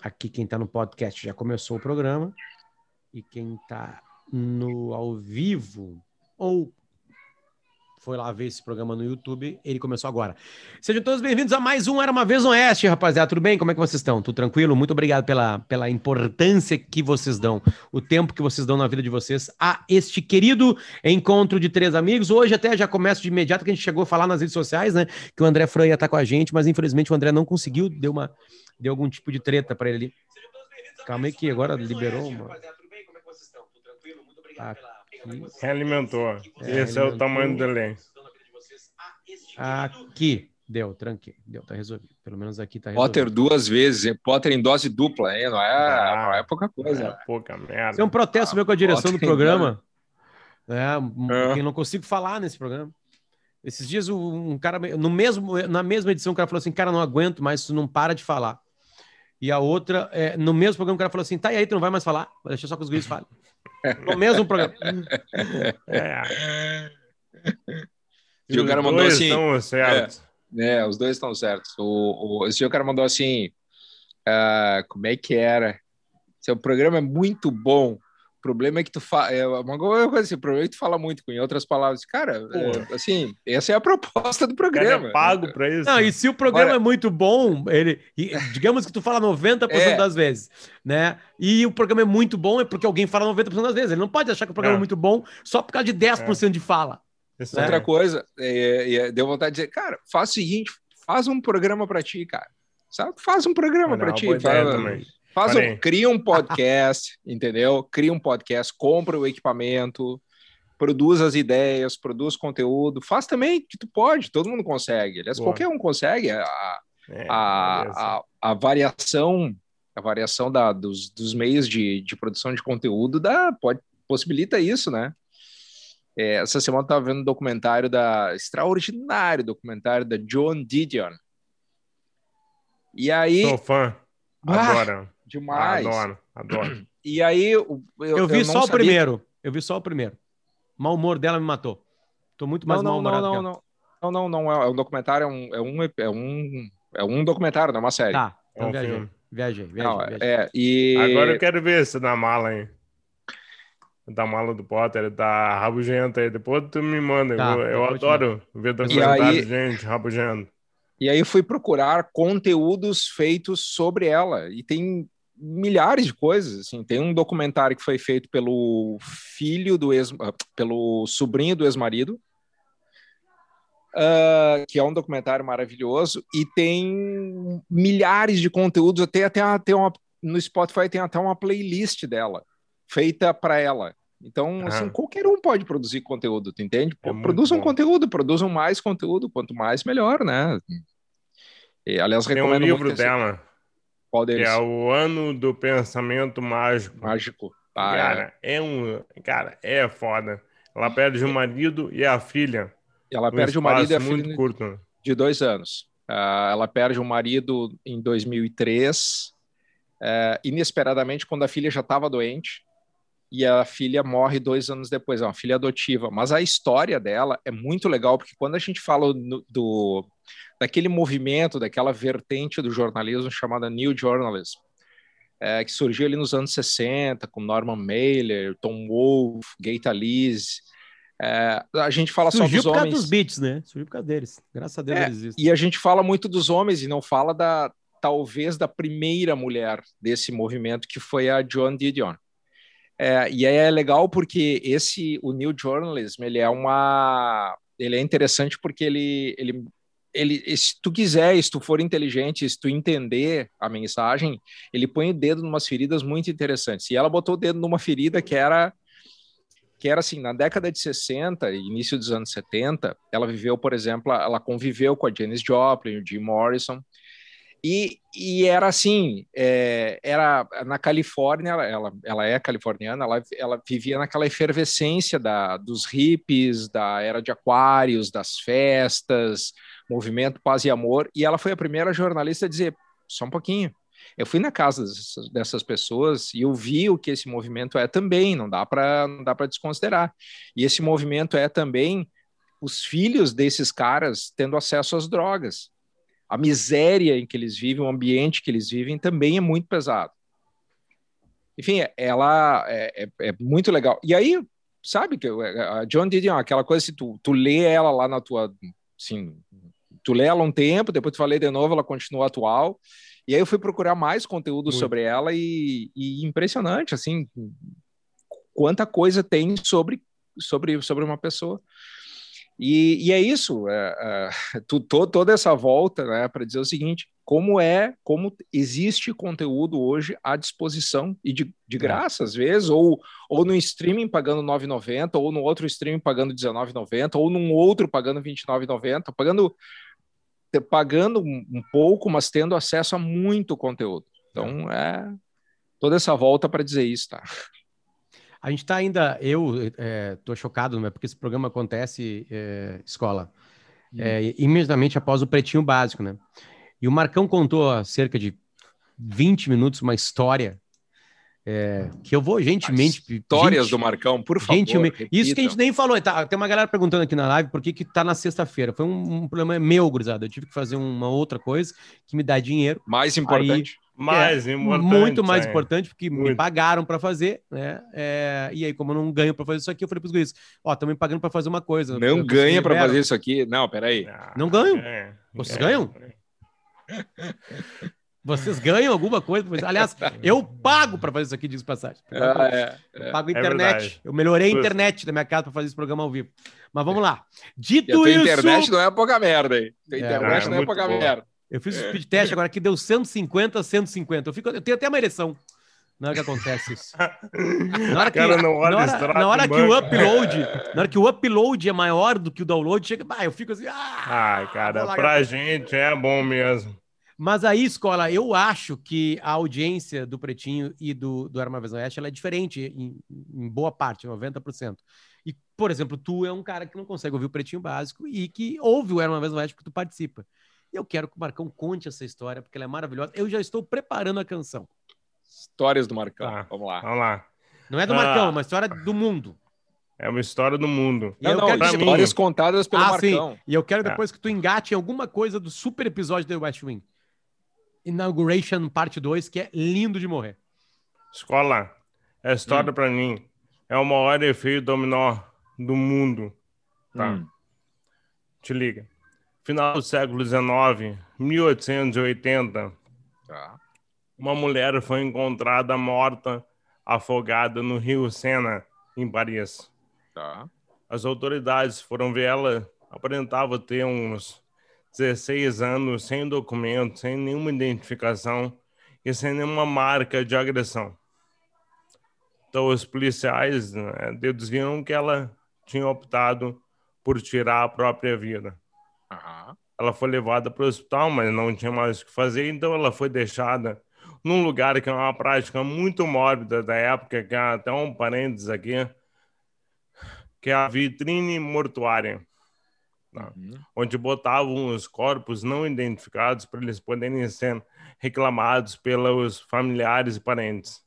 aqui quem está no podcast já começou o programa. E quem está no ao vivo ou foi lá ver esse programa no YouTube, ele começou agora. Sejam todos bem-vindos a mais um Era Uma Vez no Oeste, rapaziada. Tudo bem? Como é que vocês estão? Tudo tranquilo? Muito obrigado pela, pela importância que vocês dão, o tempo que vocês dão na vida de vocês a este querido encontro de três amigos. Hoje até já começo de imediato, que a gente chegou a falar nas redes sociais, né? Que o André Fran ia estar com a gente, mas infelizmente o André não conseguiu, deu, uma, deu algum tipo de treta para ele ali. Calma aí que agora liberou uma... Aqui. Realimentou. É, Esse é o tamanho do delay. Aqui. Deu, tranquei. Deu, tá resolvido. Pelo menos aqui tá resolvido. Potter duas vezes? Potter em dose dupla, hein? Não é, ah, não é pouca coisa. É pouca merda. Isso é um protesto ah, meu com a direção Potter do programa. É, é. Eu não consigo falar nesse programa. Esses dias um cara, no mesmo, na mesma edição, o cara falou assim: Cara, não aguento mais, tu não para de falar. E a outra, é, no mesmo programa, o cara falou assim: Tá, e aí, tu não vai mais falar? Deixa só que os guris falem. No mesmo programa. É. E o cara mandou assim. Estão certos. É, é, os dois estão certos. O, o, esse o cara mandou assim: uh, como é que era? Seu programa é muito bom. O problema é que tu fala. É uma coisa assim, o problema é que tu fala muito, com em outras palavras. Cara, é, assim, essa é a proposta do programa. é pago para isso. Não, e se o programa Olha... é muito bom, ele, digamos que tu fala 90% é. das vezes, né? E o programa é muito bom, é porque alguém fala 90% das vezes. Ele não pode achar que o programa é, é muito bom só por causa de 10% é. de fala. Né? Outra coisa, é, deu vontade de dizer, cara, faz o seguinte, faz um programa para ti, cara. Sabe? Faz um programa para ti. Faz, Faz um, cria um podcast, entendeu? Cria um podcast, compra o equipamento, produz as ideias, produz conteúdo, faz também que tu pode, todo mundo consegue. Aliás, Boa. qualquer um consegue. A, é, a, a, a, variação, a variação da, dos, dos meios de, de produção de conteúdo dá, pode, possibilita isso, né? É, essa semana eu estava vendo um documentário da extraordinário documentário da John Didion. E aí. Sou fã. Adoro. Demais. Adoro, adoro. E aí. Eu, eu vi eu só o primeiro. Eu vi só o primeiro. O mau humor dela me matou. Tô muito mais não, mal não, não, não, não, não, não, é um documentário, é um, é um, é um, é um documentário, não é uma série. Tá, então é um viajei, filme. viajei, viajei, não, viajei. É, e... Agora eu quero ver esse da mala, hein? Da mala do Potter, da rabugenta aí. Depois tu me manda. Tá, eu, eu adoro ver documentários de gente rabugenta. E aí fui procurar conteúdos feitos sobre ela. E tem milhares de coisas. Assim. Tem um documentário que foi feito pelo filho do ex, pelo sobrinho do ex-marido, uh, que é um documentário maravilhoso, e tem milhares de conteúdos. Até, até, até uma, no Spotify tem até uma playlist dela, feita para ela. Então, ah. assim, qualquer um pode produzir conteúdo, tu entende? É produzam um conteúdo, produzam mais conteúdo, quanto mais, melhor, né? E, aliás, Tem recomendo um livro dela, qual deles? É o ano do pensamento mágico. Mágico. Ah, cara, é. é. um. Cara, é foda. Ela perde o marido e a filha. Ela perde o marido e a muito filha curto. de dois anos. Uh, ela perde o marido em 2003, uh, inesperadamente, quando a filha já estava doente e a filha morre dois anos depois, é uma filha adotiva. Mas a história dela é muito legal, porque quando a gente fala no, do, daquele movimento, daquela vertente do jornalismo chamada New Journalism, é, que surgiu ali nos anos 60, com Norman Mailer, Tom Wolfe, Gay Talese, é, a gente fala Surgiu só dos homens. Surgiu por causa dos beats, né? Surgiu por causa deles. Graças a Deus é, eles existem. E a gente fala muito dos homens e não fala da talvez da primeira mulher desse movimento, que foi a Joan Didion. É, e aí é legal porque esse o New Journalism ele é uma ele é interessante porque ele ele ele se tu quiser, se tu for inteligente, se tu entender a mensagem, ele põe o dedo em umas feridas muito interessantes. E ela botou o dedo numa ferida que era que era assim, na década de 60 início dos anos 70, ela viveu, por exemplo, ela conviveu com a Janis Joplin, o Jim Morrison, e, e era assim, é, era na Califórnia, ela, ela é californiana, ela, ela vivia naquela efervescência da, dos hippies, da era de aquários, das festas, movimento Paz e Amor, e ela foi a primeira jornalista a dizer, só um pouquinho, eu fui na casa dessas, dessas pessoas e eu vi o que esse movimento é também, não dá para não dá para desconsiderar. E esse movimento é também os filhos desses caras tendo acesso às drogas a miséria em que eles vivem, o ambiente que eles vivem também é muito pesado. Enfim, ela é, é, é muito legal. E aí, sabe que a John Didion, aquela coisa, se tu, tu lê ela lá na tua, assim, tu lê ela um tempo, depois tu falei de novo, ela continua atual. E aí eu fui procurar mais conteúdo muito. sobre ela e, e impressionante, assim, quanta coisa tem sobre sobre sobre uma pessoa. E, e é isso, é, é, tu, to, toda essa volta né, para dizer o seguinte: como é, como existe conteúdo hoje à disposição e de, de é. graça, às vezes, ou, ou no streaming pagando 9,90, ou no outro streaming pagando 19,90, ou num outro pagando 29,90, pagando, pagando um pouco, mas tendo acesso a muito conteúdo. Então, é toda essa volta para dizer isso, tá? A gente está ainda, eu estou é, chocado, né, porque esse programa acontece, é, escola, é, imediatamente após o Pretinho Básico, né? E o Marcão contou há cerca de 20 minutos uma história é, que eu vou gentilmente. Histórias gente, do Marcão, por favor. Gentilmente. Isso que a gente nem falou. Tá, tem uma galera perguntando aqui na live por que, que tá na sexta-feira. Foi um, um, problema meu, gurizada. Eu tive que fazer uma outra coisa que me dá dinheiro. Mais importante. Aí, mais é, importante. Muito mais é. importante, porque muito. me pagaram para fazer, né? É, e aí, como eu não ganho para fazer isso aqui, eu falei para os guris: Ó, estão me pagando para fazer uma coisa. Não ganha para fazer isso aqui? Não, peraí. Não, não ganho. Vocês ganham? Vocês ganham alguma coisa? Aliás, eu pago para fazer isso aqui, diz passagem. Ah, é, é. Eu pago é internet. eu melhorei a internet da minha casa para fazer esse programa ao vivo. Mas vamos lá. Dito isso. internet não é pouca merda, hein? É, internet é, não é pouca boa. merda. Eu fiz o speed test agora que deu 150, 150. Eu, fico, eu tenho até uma ereção. Na hora que acontece isso. Na hora que, na hora, na hora que o upload, na hora que o upload é maior do que o download, chega, bah, eu fico assim, ah, Ai, cara, pra gente é bom mesmo. Mas aí, escola, eu acho que a audiência do Pretinho e do, do Arma Oeste ela é diferente em, em boa parte, 90%. E, por exemplo, tu é um cara que não consegue ouvir o Pretinho Básico e que ouve o Arma Oeste porque tu participa. E eu quero que o Marcão conte essa história, porque ela é maravilhosa. Eu já estou preparando a canção. Histórias do Marcão. Ah, vamos lá. Vamos lá. Não é do Marcão, é uma história do mundo. É uma história do mundo. E não, eu não, quero histórias mim... contadas pelo ah, Marcão. Sim. E eu quero é. depois é. que tu engate em alguma coisa do super episódio do West Wing. Inauguration Parte 2, que é lindo de morrer. Escola, é história hum. para mim. É o maior efeito dominó do mundo. Tá? Hum. Te liga. Final do século XIX, 1880. Tá. Uma mulher foi encontrada morta, afogada no rio Sena, em Paris. Tá. As autoridades foram ver ela, aparentava ter uns 16 anos sem documento, sem nenhuma identificação e sem nenhuma marca de agressão. Então, os policiais né, deduziram que ela tinha optado por tirar a própria vida. Uhum. Ela foi levada para o hospital, mas não tinha mais o que fazer, então ela foi deixada num lugar que é uma prática muito mórbida da época, que é até um parênteses aqui, que é a vitrine mortuária tá? uhum. onde botavam os corpos não identificados para eles poderem ser reclamados pelos familiares e parentes.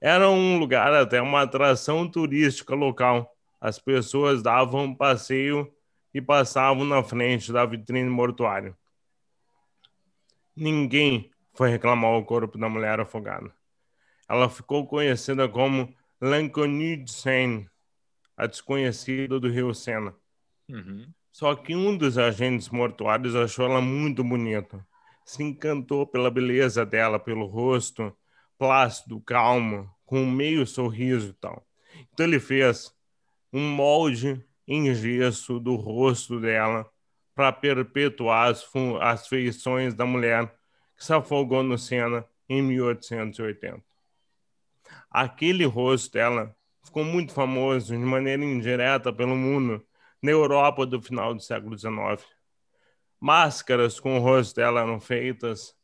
Era um lugar até uma atração turística local. As pessoas davam passeio e passavam na frente da vitrine mortuária. Ninguém foi reclamar o corpo da mulher afogada. Ela ficou conhecida como L'inconnue de Seine, a desconhecida do rio Sena. Uhum. Só que um dos agentes mortuários achou ela muito bonita. Se encantou pela beleza dela, pelo rosto plácido, calmo, com um meio sorriso e tal. Então ele fez um molde em gesso do rosto dela para perpetuar as, as feições da mulher que se afogou no Sena em 1880. Aquele rosto dela ficou muito famoso de maneira indireta pelo mundo na Europa do final do século XIX. Máscaras com o rosto dela eram feitas,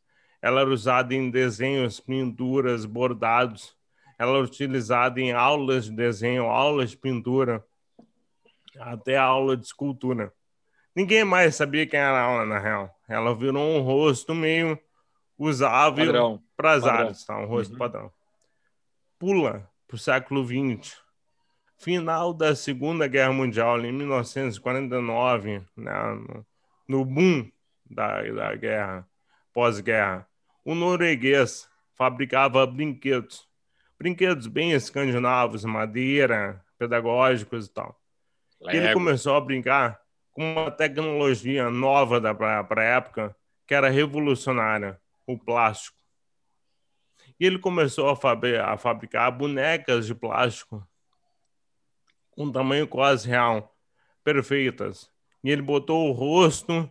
ela era usada em desenhos, pinturas, bordados, ela era utilizada em aulas de desenho, aulas de pintura, até aula de escultura. Ninguém mais sabia quem era ela, na real. Ela virou um rosto meio usável para as áreas, tá? um rosto uhum. padrão. Pula para o século XX final da Segunda Guerra Mundial, em 1949, né, no, no boom da, da guerra, pós-guerra. O norueguês fabricava brinquedos, brinquedos bem escandinavos, madeira, pedagógicos e tal. E ele começou a brincar com uma tecnologia nova para a época, que era revolucionária, o plástico. E ele começou a, fab a fabricar bonecas de plástico com tamanho quase real, perfeitas. E ele botou o rosto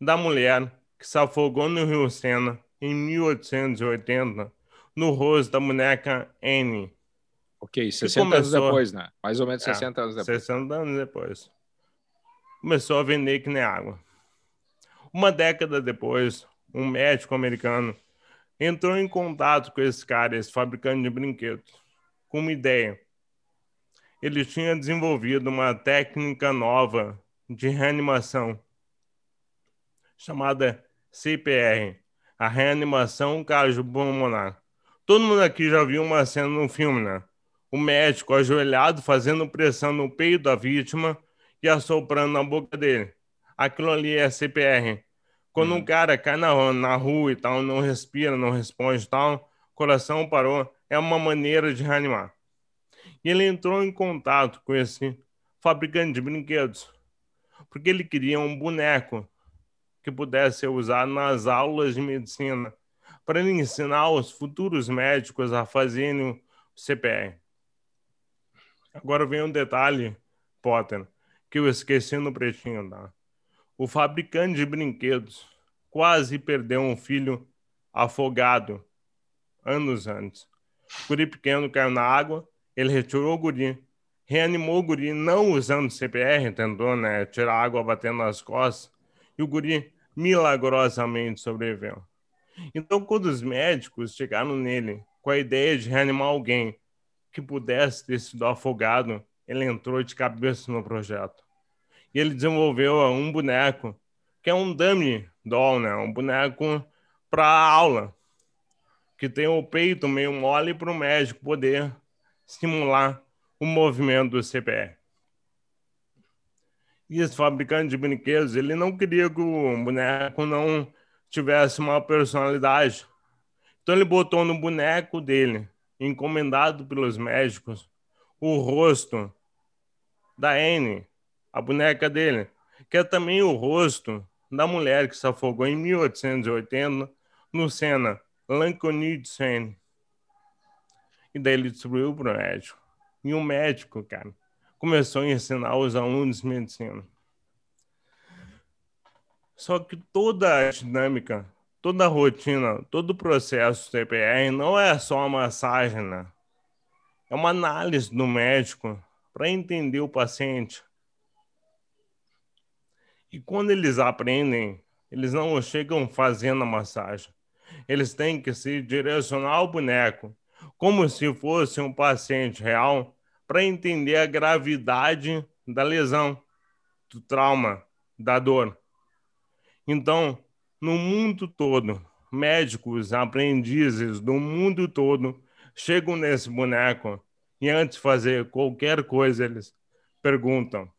da mulher que se afogou no Rio Sena em 1880 no rosto da boneca Anne. Ok, 60 começou... anos depois, né? Mais ou menos 60 é, anos depois. 60 anos depois. Começou a vender que nem água. Uma década depois, um médico americano entrou em contato com esse cara, esse fabricante de brinquedos, com uma ideia. Ele tinha desenvolvido uma técnica nova de reanimação chamada CPR, a reanimação cardiopulmonar. Todo mundo aqui já viu uma cena no filme, né? O médico ajoelhado fazendo pressão no peito da vítima e assoprando na boca dele. Aquilo ali é CPR. Quando uhum. um cara cai na, na rua e tal, não respira, não responde e tal, coração parou, é uma maneira de reanimar. E ele entrou em contato com esse fabricante de brinquedos, porque ele queria um boneco que pudesse ser usado nas aulas de medicina, para ensinar os futuros médicos a fazerem o CPR. Agora vem um detalhe, Potter, que eu esqueci no pretinho, tá? O fabricante de brinquedos quase perdeu um filho afogado anos antes. O guri pequeno caiu na água, ele retirou o guri, reanimou o guri, não usando CPR, tentou né, tirar água batendo nas costas, e o guri milagrosamente sobreviveu. Então, quando os médicos chegaram nele com a ideia de reanimar alguém que pudesse ter sido afogado, ele entrou de cabeça no projeto. E ele desenvolveu um boneco, que é um dummy doll, né? Um boneco para aula, que tem o peito meio mole para o médico poder simular o movimento do CPR. E esse fabricante de brinquedos, ele não queria que o boneco não tivesse uma personalidade. Então ele botou no boneco dele, encomendado pelos médicos, o rosto da Anne, a boneca dele, que é também o rosto da mulher que se afogou em 1880 no Sena, Lancony de Seine. E daí ele distribuiu para o médico. E o médico, cara, começou a ensinar os alunos medicina. Só que toda a dinâmica, toda a rotina, todo o processo TPR não é só uma massagem, né? É uma análise do médico para entender o paciente. E quando eles aprendem, eles não chegam fazendo a massagem. Eles têm que se direcionar ao boneco, como se fosse um paciente real para entender a gravidade da lesão, do trauma, da dor. Então, no mundo todo, médicos, aprendizes do mundo todo chegam nesse boneco e antes de fazer qualquer coisa eles perguntam: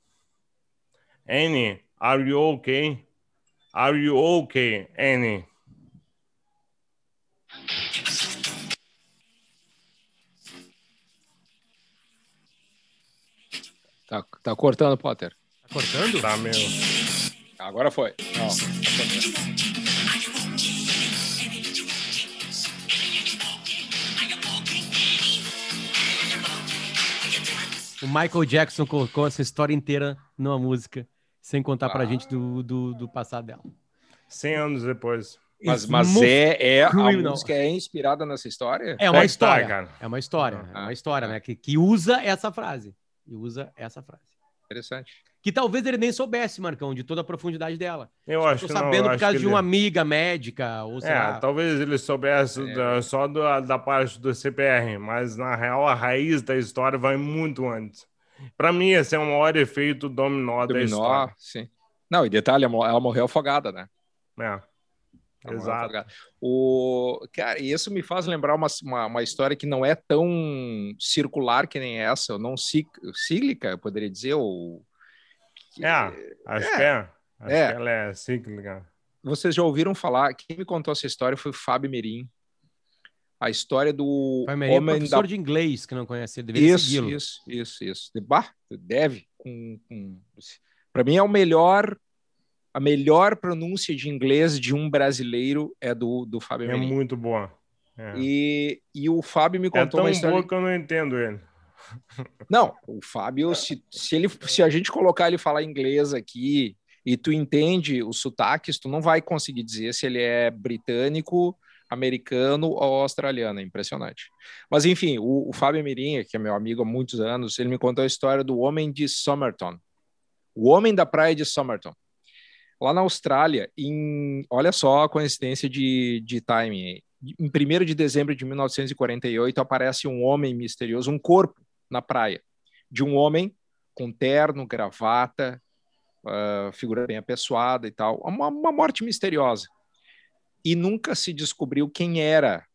Annie, are you okay? Are you okay, Annie? Tá, tá cortando, Potter. Tá cortando? Tá mesmo. Agora foi. Não, tá o Michael Jackson colocou essa história inteira numa música, sem contar ah. pra gente do, do, do passado dela. 100 anos depois. Mas, mas é, é a música é inspirada nessa história? É uma é história, cara. É uma história, ah, é uma história, ah. né? Que, que usa essa frase e usa essa frase. Interessante. Que talvez ele nem soubesse, Marcão, de toda a profundidade dela. Eu acho Tô sabendo não, por causa de ele... uma amiga médica. Ou sei é, lá. talvez ele soubesse é. da, só da, da parte do CPR, mas na real a raiz da história vai muito antes. Para mim, esse é o maior efeito dominó, dominó da história. Sim. Não, e detalhe, ela morreu afogada, né? É. Exato. O, cara, isso me faz lembrar uma, uma, uma, história que não é tão circular que nem essa, ou não cíclica, eu poderia dizer, ou... É, acho é, que é. Acho é. ela é cíclica. Vocês já ouviram falar? Quem me contou essa história foi o Fábio Mirim. A história do Fábio Mirim é homem é professor da... de inglês que não conhece, deveria isso. Isso, isso, isso. Bah, deve. Com, com... Para mim é o melhor a melhor pronúncia de inglês de um brasileiro é do, do Fábio É muito boa. É. E, e o Fábio me é contou é uma história. boa que eu não entendo ele. Não, o Fábio, se, se, ele, se a gente colocar ele falar inglês aqui e tu entende os sotaques, tu não vai conseguir dizer se ele é britânico, americano ou australiano. É impressionante. Mas, enfim, o, o Fábio Mirinha, que é meu amigo há muitos anos, ele me contou a história do homem de Somerton. O homem da praia de Somerton lá na Austrália, em, olha só a coincidência de, de timing. Em 1 de dezembro de 1948, aparece um homem misterioso, um corpo na praia, de um homem com terno, gravata, uh, figura bem apessoada e tal. Uma, uma morte misteriosa. E nunca se descobriu quem era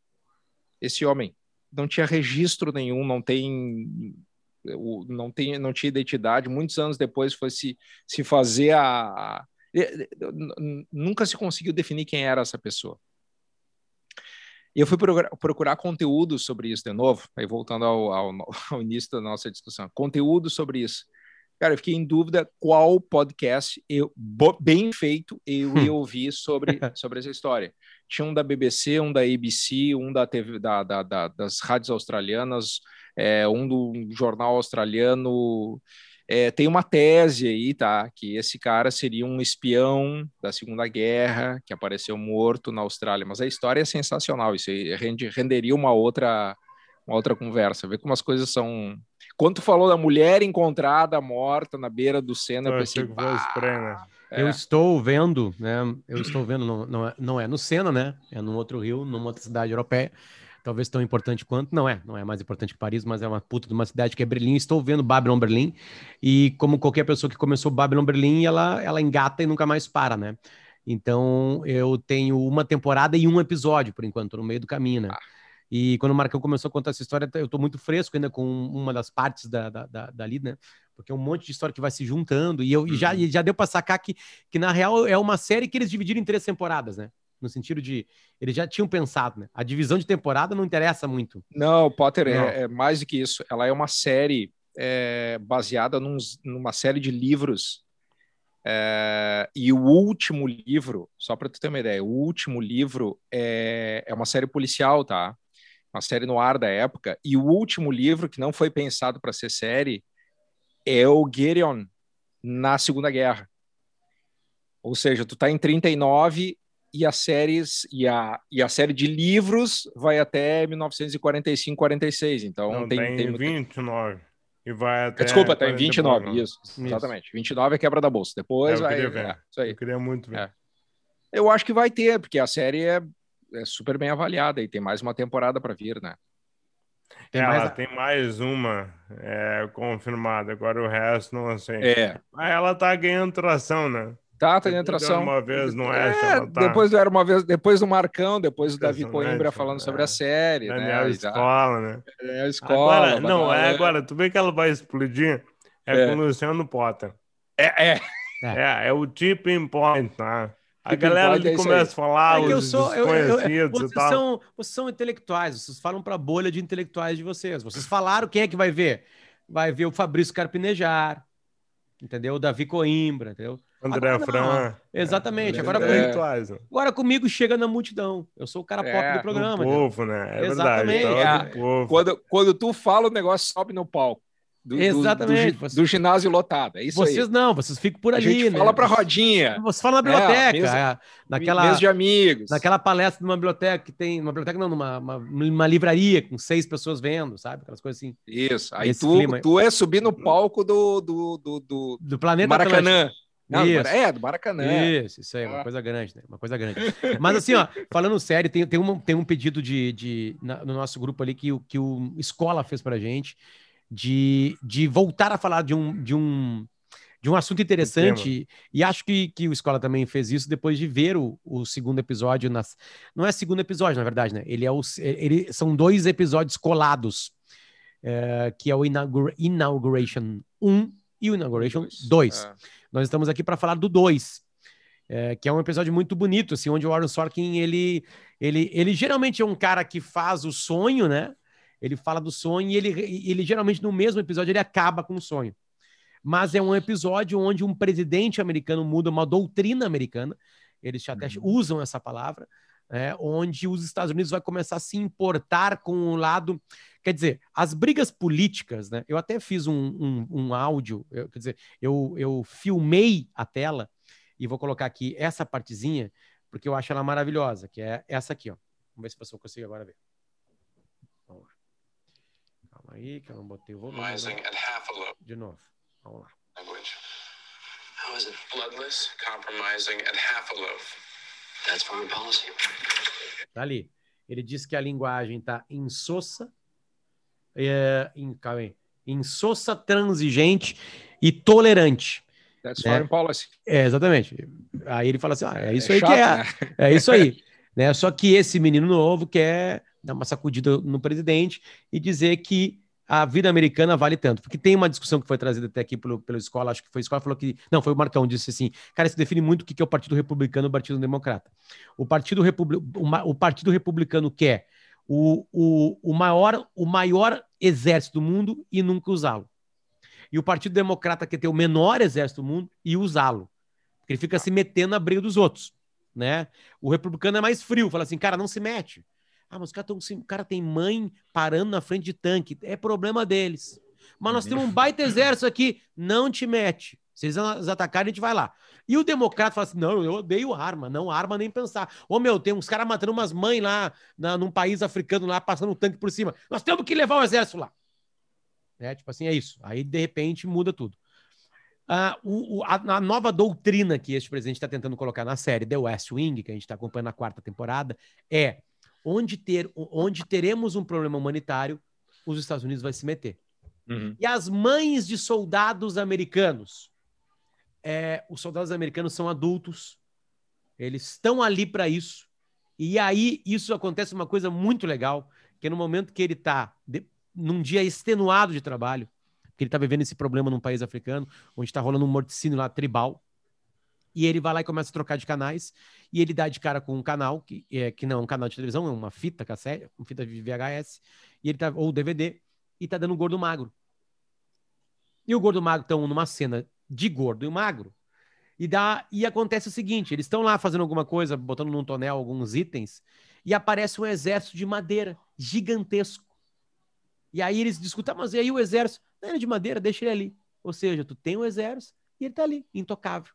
esse homem. Não tinha registro nenhum, não tem não, tem, não tinha identidade. Muitos anos depois foi se, se fazer a, nunca se conseguiu definir quem era essa pessoa. E eu fui procurar conteúdo sobre isso de novo, aí voltando ao, ao, ao, início da nossa discussão, conteúdo sobre isso. Cara, eu fiquei em dúvida qual podcast eu, bem feito eu ia ouvir sobre, sobre essa história. Tinha um da BBC, um da ABC, um da TV, da, da, da das rádios australianas, é, um do jornal australiano, é, tem uma tese aí, tá? Que esse cara seria um espião da Segunda Guerra que apareceu morto na Austrália. Mas a história é sensacional. Isso aí rende, renderia uma outra, uma outra conversa. Vê como as coisas são. Quando tu falou da mulher encontrada morta na beira do Sena, eu pensei. Bah, é. Eu estou vendo, né? Eu estou vendo, não, não, é, não é no Sena, né? É num outro rio, numa outra cidade europeia talvez tão importante quanto, não é, não é mais importante que Paris, mas é uma puta de uma cidade que é Berlim. Estou vendo Babylon Berlim e como qualquer pessoa que começou Babylon Berlim, ela ela engata e nunca mais para, né? Então eu tenho uma temporada e um episódio por enquanto no meio do caminho, né? Ah. E quando o Marcão começou a contar essa história, eu estou muito fresco ainda com uma das partes da, da, da, dali, né? Porque é um monte de história que vai se juntando. E eu uhum. já, já deu para sacar que, que, na real, é uma série que eles dividiram em três temporadas, né? No sentido de eles já tinham pensado, né? A divisão de temporada não interessa muito. Não, Potter é, não. É, é, mais do que isso. Ela é uma série é, baseada num, numa série de livros. É, e o último livro, só para tu ter uma ideia, o último livro é, é uma série policial, tá? Uma série no ar da época. E o último livro, que não foi pensado para ser série, é o Gideon na Segunda Guerra. Ou seja, tu tá em 39 e as séries e a, e a série de livros vai até 1945, 46. Então Não, tem, tem, tem 29 e vai até Desculpa, tem 29, isso, isso, exatamente. 29 é quebra da bolsa. Depois é, vai é, isso aí. Eu queria muito ver. É. Eu acho que vai ter, porque a série é, é super bem avaliada e tem mais uma temporada para vir, né? Tem Ela mais... tem mais uma é, confirmada, agora o resto não sei. É. Mas ela tá ganhando tração, né? Tá, tá em atração. Uma vez no é, tá. depois era uma vez, depois do Marcão, depois do Davi Coimbra falando sobre a é. série, Daniel né? Escola, né? Daniel Escola. Agora, não, é agora, tu vê que ela vai explodir é, é. com o Luciano Potter. É, é. É, é o tipping point, tá? A galera é começa a falar, é os sou, desconhecidos eu, eu, vocês e tal. São, vocês são intelectuais, vocês falam para a bolha de intelectuais de vocês. Vocês falaram, quem é que vai ver? Vai ver o Fabrício Carpinejar, entendeu? O Davi Coimbra, entendeu? André agora, Fran. Exatamente. Agora, é. comigo, agora comigo chega na multidão. Eu sou o cara pop é, do programa. O povo, né? É Exatamente. verdade. Então, é, quando, quando tu fala, o negócio sobe no palco. Do, Exatamente. Do, do, do, ginásio lotado. É isso vocês aí. não, vocês ficam por ali. A gente né? fala para rodinha. Você fala na é, biblioteca. Mesa, é, naquela, mesa de amigos. Naquela palestra numa biblioteca que tem. Uma biblioteca, não, numa uma, uma livraria com seis pessoas vendo, sabe? Aquelas coisas assim. Isso. Aí tu, tu é subir no palco do, do, do, do, do planeta Maracanã. Atlântico. Não, isso. É, do Maracanã. Isso, isso aí, uma ah. coisa grande, né? Uma coisa grande. Mas assim, ó, falando sério, tem, tem, um, tem um pedido de, de na, no nosso grupo ali que, que o Escola fez pra gente de, de voltar a falar de um, de um, de um assunto interessante. E acho que, que o Escola também fez isso depois de ver o, o segundo episódio. Nas, não é segundo episódio, na verdade, né? Ele é o, ele, são dois episódios colados, é, que é o Inauguration 1 e o Inauguration 2. É. Nós estamos aqui para falar do 2. é, que é um episódio muito bonito, assim, onde o Warren Sorkin, ele, ele, ele geralmente é um cara que faz o sonho, né? Ele fala do sonho e ele, ele geralmente no mesmo episódio ele acaba com o sonho. Mas é um episódio onde um presidente americano muda uma doutrina americana, eles até uhum. usam essa palavra, é, onde os Estados Unidos vai começar a se importar com o lado. Quer dizer, as brigas políticas, né? Eu até fiz um, um, um áudio, eu, quer dizer, eu, eu filmei a tela e vou colocar aqui essa partezinha, porque eu acho ela maravilhosa, que é essa aqui, ó. Vamos ver se você consegue agora ver. Vamos lá. Calma aí, que eu não botei o volume. De novo. Vamos lá. How is it? Bloodless, compromising, at half a loaf. That's foreign policy. Tá ali. Ele diz que a linguagem está insossa, é, in, calma aí, insossa, transigente e tolerante. That's né? foreign policy. É, exatamente. Aí ele fala assim: ah, é isso é aí chato, que é. Né? É isso aí. né? Só que esse menino novo quer dar uma sacudida no presidente e dizer que a vida americana vale tanto. Porque tem uma discussão que foi trazida até aqui pelo, pela escola, acho que foi escola, falou que. Não, foi o Marcão, disse assim: cara, isso define muito o que é o Partido Republicano e o Partido Democrata. O Partido, Republi o Partido Republicano quer o, o, o, maior, o maior exército do mundo e nunca usá-lo. E o Partido Democrata quer ter o menor exército do mundo e usá-lo. Porque ele fica se metendo na briga dos outros. Né? O republicano é mais frio, fala assim, cara, não se mete. Ah, mas cara, tão, o cara tem mãe parando na frente de tanque. É problema deles. Mas nós temos um baita exército aqui. Não te mete. Se eles atacarem, a gente vai lá. E o democrata fala assim: não, eu odeio arma, não arma nem pensar. Ô meu, tem uns caras matando umas mães lá na, num país africano lá, passando um tanque por cima. Nós temos que levar o exército lá. É, tipo assim, é isso. Aí, de repente, muda tudo. Ah, o, o, a, a, nova doutrina que este presidente está tentando colocar na série The West Wing, que a gente está acompanhando na quarta temporada, é onde, ter, onde teremos um problema humanitário, os Estados Unidos vai se meter. Uhum. E as mães de soldados americanos, é, os soldados americanos são adultos, eles estão ali para isso. E aí isso acontece uma coisa muito legal, que é no momento que ele está num dia extenuado de trabalho, que ele está vivendo esse problema num país africano, onde está rolando um morticínio lá tribal, e ele vai lá e começa a trocar de canais, e ele dá de cara com um canal, que, é, que não é um canal de televisão, é uma fita cassete, uma fita de VHS, e ele tá, ou DVD, e tá dando gordo magro. E o gordo magro estão numa cena de gordo e magro, e, dá, e acontece o seguinte: eles estão lá fazendo alguma coisa, botando num tonel alguns itens, e aparece um exército de madeira gigantesco. E aí eles discutem, ah, mas e aí o exército? Não, ele é de madeira, deixa ele ali. Ou seja, tu tem um exército e ele tá ali, intocável.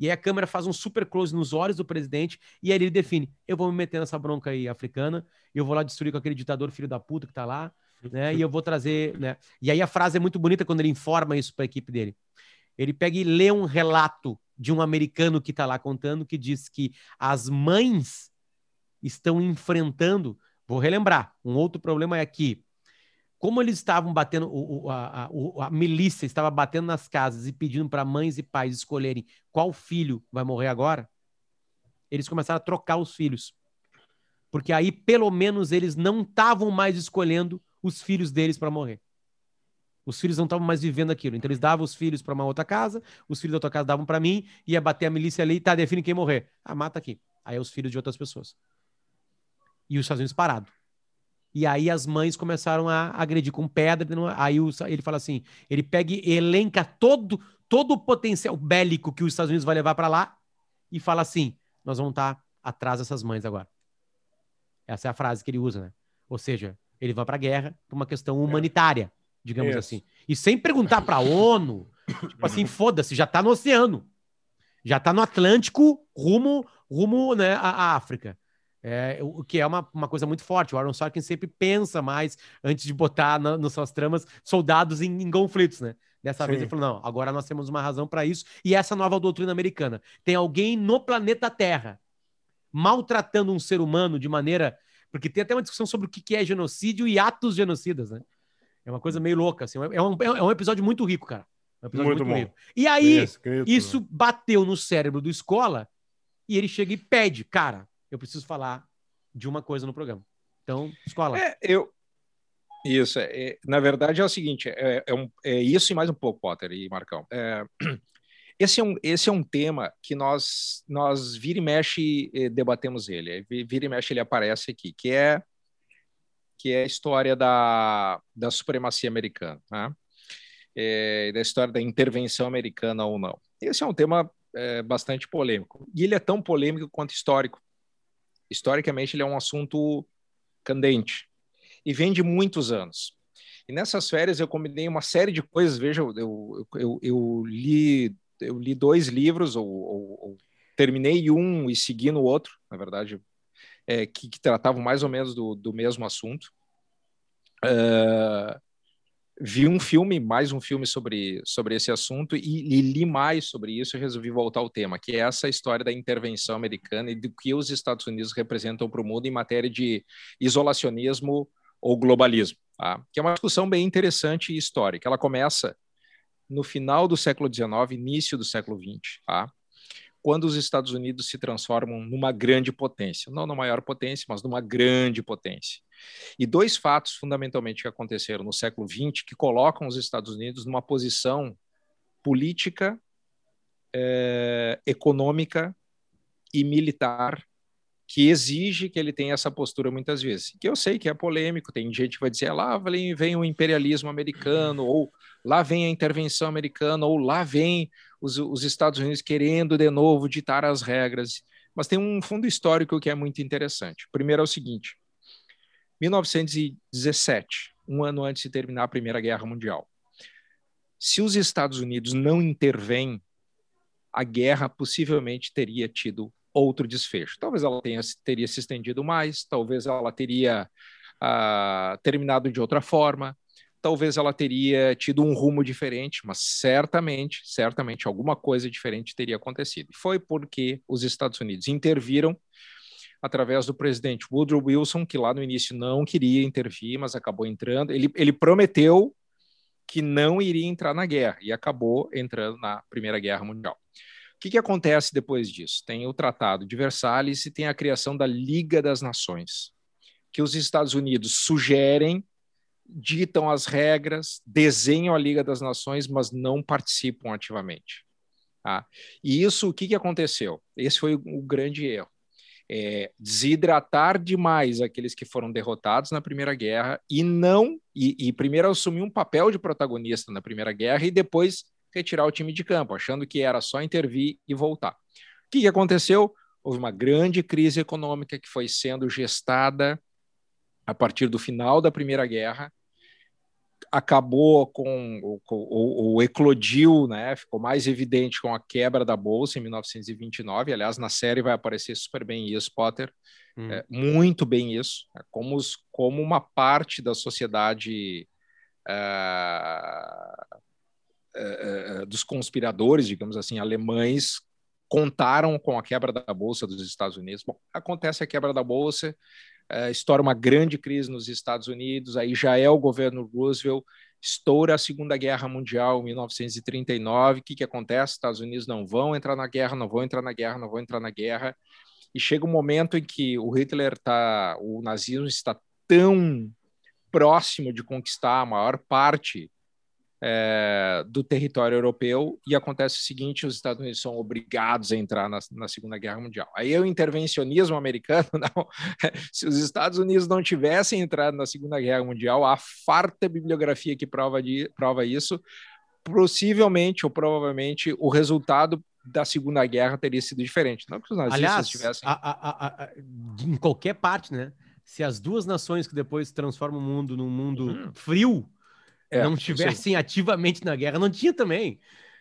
E aí a câmera faz um super close nos olhos do presidente e aí ele define: eu vou me meter nessa bronca aí africana, eu vou lá destruir com aquele ditador filho da puta que tá lá, né? E eu vou trazer, né? E aí a frase é muito bonita quando ele informa isso para a equipe dele. Ele pega e lê um relato de um americano que está lá contando que diz que as mães estão enfrentando. Vou relembrar. Um outro problema é que como eles estavam batendo, o, a, a, a, milícia estava batendo nas casas e pedindo para mães e pais escolherem qual filho vai morrer agora, eles começaram a trocar os filhos. Porque aí, pelo menos, eles não estavam mais escolhendo os filhos deles para morrer. Os filhos não estavam mais vivendo aquilo. Então, eles davam os filhos para uma outra casa, os filhos da outra casa davam para mim, ia bater a milícia ali, tá, define quem morrer. Ah, mata aqui. Aí é os filhos de outras pessoas. E os Estados Unidos parado. E aí as mães começaram a agredir com pedra. Aí ele fala assim: ele pega e elenca todo, todo o potencial bélico que os Estados Unidos vai levar para lá e fala assim: nós vamos estar tá atrás dessas mães agora. Essa é a frase que ele usa, né? Ou seja, ele vai para a guerra por uma questão é. humanitária, digamos Isso. assim. E sem perguntar para a ONU, tipo assim, foda-se, já está no oceano. Já está no Atlântico, rumo, rumo né, à África. É, o que é uma, uma coisa muito forte. O Aaron Sorkin sempre pensa mais antes de botar na, nas suas tramas soldados em, em conflitos, né? Dessa Sim. vez ele falou: não, agora nós temos uma razão para isso. E essa nova doutrina americana. Tem alguém no planeta Terra maltratando um ser humano de maneira. Porque tem até uma discussão sobre o que é genocídio e atos genocidas, né? É uma coisa meio louca, assim. É um, é um episódio muito rico, cara. É um episódio muito, muito rico. E aí, isso bateu no cérebro do escola e ele chega e pede, cara, eu preciso falar de uma coisa no programa. Então, escola. É, eu. Isso, é, é, na verdade é o seguinte: é, é, um, é, isso e mais um pouco, Potter e Marcão. É, esse é um, esse é um tema que nós, nós vira e mexe e debatemos ele. Vira e mexe ele aparece aqui, que é, que é a história da, da supremacia americana, né? é, da história da intervenção americana ou não. Esse é um tema é, bastante polêmico. E ele é tão polêmico quanto histórico. Historicamente, ele é um assunto candente e vem de muitos anos. E nessas férias eu combinei uma série de coisas. Veja, eu, eu, eu, li, eu li dois livros, ou, ou, ou, terminei um e segui no outro, na verdade, é, que, que, tratavam mais ou menos do, do mesmo assunto. Uh, vi um filme, mais um filme sobre, sobre esse assunto, e, e, li mais sobre isso e resolvi voltar ao tema, que é essa história da intervenção americana e do que os Estados Unidos representam para o mundo em matéria de isolacionismo ou globalismo tá? que é uma discussão bem interessante e histórica. Ela começa no final do século XIX, início do século XX, tá? Quando os Estados Unidos se transformam numa grande potência, não na maior potência, mas numa grande potência. E dois fatos fundamentalmente que aconteceram no século XX que colocam os Estados Unidos numa posição política, é, econômica e militar que exige que ele tenha essa postura muitas vezes. Que eu sei que é polêmico, tem gente que vai dizer lá vem, o imperialismo americano, ou lá vem a intervenção americana, ou lá vem os, os Estados Unidos querendo de novo ditar as regras. Mas tem um fundo histórico que é muito interessante. Primeiro é o seguinte: 1917, um ano antes de terminar a Primeira Guerra Mundial. Se os Estados Unidos não intervêm, a guerra possivelmente teria tido outro desfecho. Talvez ela tenha, teria se estendido mais, talvez ela teria uh, terminado de outra forma, talvez ela teria tido um rumo diferente, mas certamente, certamente alguma coisa diferente teria acontecido. Foi porque os Estados Unidos interviram através do presidente Woodrow Wilson, que lá no início não queria intervir, mas acabou entrando. Ele, ele prometeu que não iria entrar na guerra e acabou entrando na Primeira Guerra Mundial. O que, que acontece depois disso? Tem o Tratado de Versalhes e tem a criação da Liga das Nações, que os Estados Unidos sugerem, ditam as regras, desenham a Liga das Nações, mas não participam ativamente. Tá? E isso, o que, que aconteceu? Esse foi o grande erro. É, desidratar demais aqueles que foram derrotados na Primeira Guerra e não e, e primeiro assumir um papel de protagonista na Primeira Guerra e depois retirar o time de campo, achando que era só intervir e voltar. O que, que aconteceu? Houve uma grande crise econômica que foi sendo gestada a partir do final da Primeira Guerra, acabou com, o eclodiu, né? Ficou mais evidente com a quebra da bolsa em 1929. Aliás, na série vai aparecer super bem isso, Potter, hum. é, muito bem isso, é, como, os, como uma parte da sociedade uh, uh, dos conspiradores, digamos assim, alemães, contaram com a quebra da bolsa dos Estados Unidos. Bom, acontece a quebra da bolsa, estoura uma grande crise nos Estados Unidos, aí já é o governo Roosevelt, estoura a Segunda Guerra Mundial em 1939. O que, que acontece? Estados Unidos não vão entrar na guerra, não vão entrar na guerra, não vão entrar na guerra. E chega um momento em que o Hitler está, o nazismo está tão próximo de conquistar a maior parte é, do território europeu e acontece o seguinte: os Estados Unidos são obrigados a entrar na, na Segunda Guerra Mundial. Aí é o intervencionismo americano, não. Se os Estados Unidos não tivessem entrado na Segunda Guerra Mundial, a farta bibliografia que prova, de, prova isso, possivelmente ou provavelmente o resultado da Segunda Guerra teria sido diferente. Não que os nazistas Aliás, tivessem. A, a, a, em qualquer parte, né? Se as duas nações que depois transformam o mundo num mundo uhum. frio é, não tivessem ativamente na guerra, não tinha também.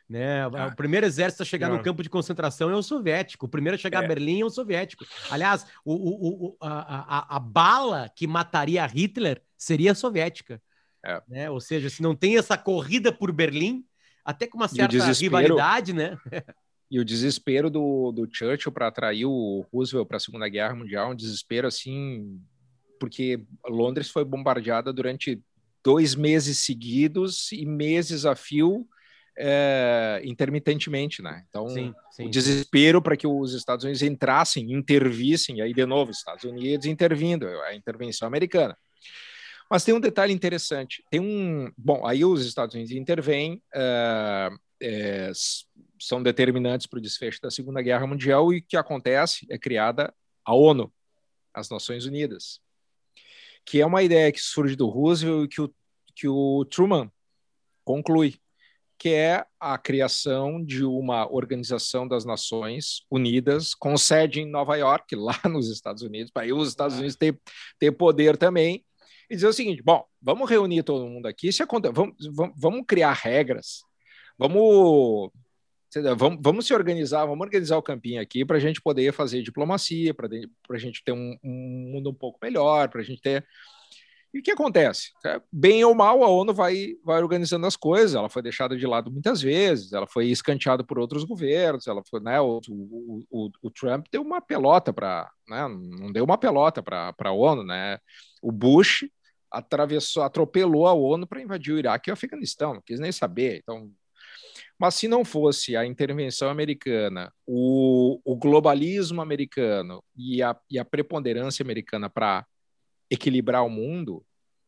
Né? Ah, o primeiro exército a chegar não. no campo de concentração é o soviético, o primeiro a chegar é. a Berlim é o soviético. Aliás, o, o, o a, a, a, bala que mataria Hitler seria a soviética. É. Né? Ou seja, se não tem essa corrida por Berlim, até com uma certa rivalidade, né? e o desespero do, do Churchill para atrair o Roosevelt para a Segunda Guerra Mundial, um desespero assim, porque Londres foi bombardeada durante dois meses seguidos e meses a fio é, intermitentemente, né? Então, sim, sim. o desespero para que os Estados Unidos entrassem, intervissem, aí de novo, Estados Unidos intervindo, a intervenção americana. Mas tem um detalhe interessante, tem um, bom, aí os Estados Unidos intervêm, é, é, são determinantes para o desfecho da Segunda Guerra Mundial e o que acontece é criada a ONU, as Nações Unidas, que é uma ideia que surge do Roosevelt e que o, que o Truman conclui, que é a criação de uma organização das Nações Unidas com sede em Nova York, lá nos Estados Unidos, para os Estados Unidos ter, ter poder também, e dizer o seguinte: bom, vamos reunir todo mundo aqui, se aconte... vamos, vamos, vamos criar regras, vamos Vamos, vamos, se organizar, vamos organizar o campinho aqui para a gente poder fazer diplomacia, para a gente ter um, um, mundo um pouco melhor, para a gente ter. E o que acontece? É, bem ou mal, a ONU vai, vai organizando as coisas. Ela foi deixada de lado muitas vezes, ela foi escanteada por outros governos. Ela foi, né, o, o, o, o Trump deu uma pelota para, né, não deu uma pelota para a ONU, né? O Bush atravessou, atropelou a ONU para invadir o Iraque e o Afeganistão, não quis nem saber. Então, mas se não fosse a intervenção americana, o, o globalismo americano e a, e a preponderância americana para equilibrar o mundo,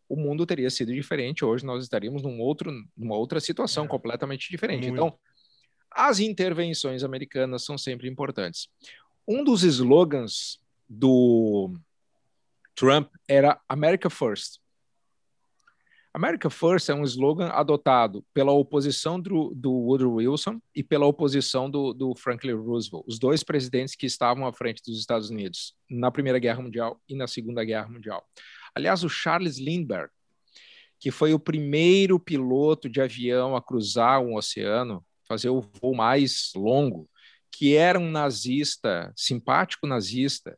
o mundo teria sido diferente. Hoje nós estaríamos num outro, numa outra situação é. completamente diferente. Muito. Então, as intervenções americanas são sempre importantes. Um dos slogans do Trump era America First. America First é um slogan adotado pela oposição do, do Woodrow Wilson e pela oposição do, do, Franklin Roosevelt, os dois presidentes que estavam à frente dos Estados Unidos na Primeira Guerra Mundial e na Segunda Guerra Mundial. Aliás, o Charles Lindbergh, que foi o primeiro piloto de avião a cruzar um oceano, fazer o voo mais longo, que era um nazista, simpático nazista,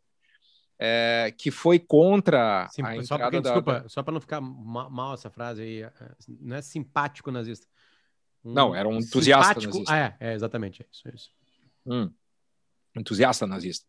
é, que foi contra Sim, a só porque, da... Desculpa, só para não ficar mal essa frase aí, é, não é simpático nazista. Um não, era um entusiasta nazista. Ah, é, é, exatamente, é isso. É isso. Hum, entusiasta nazista.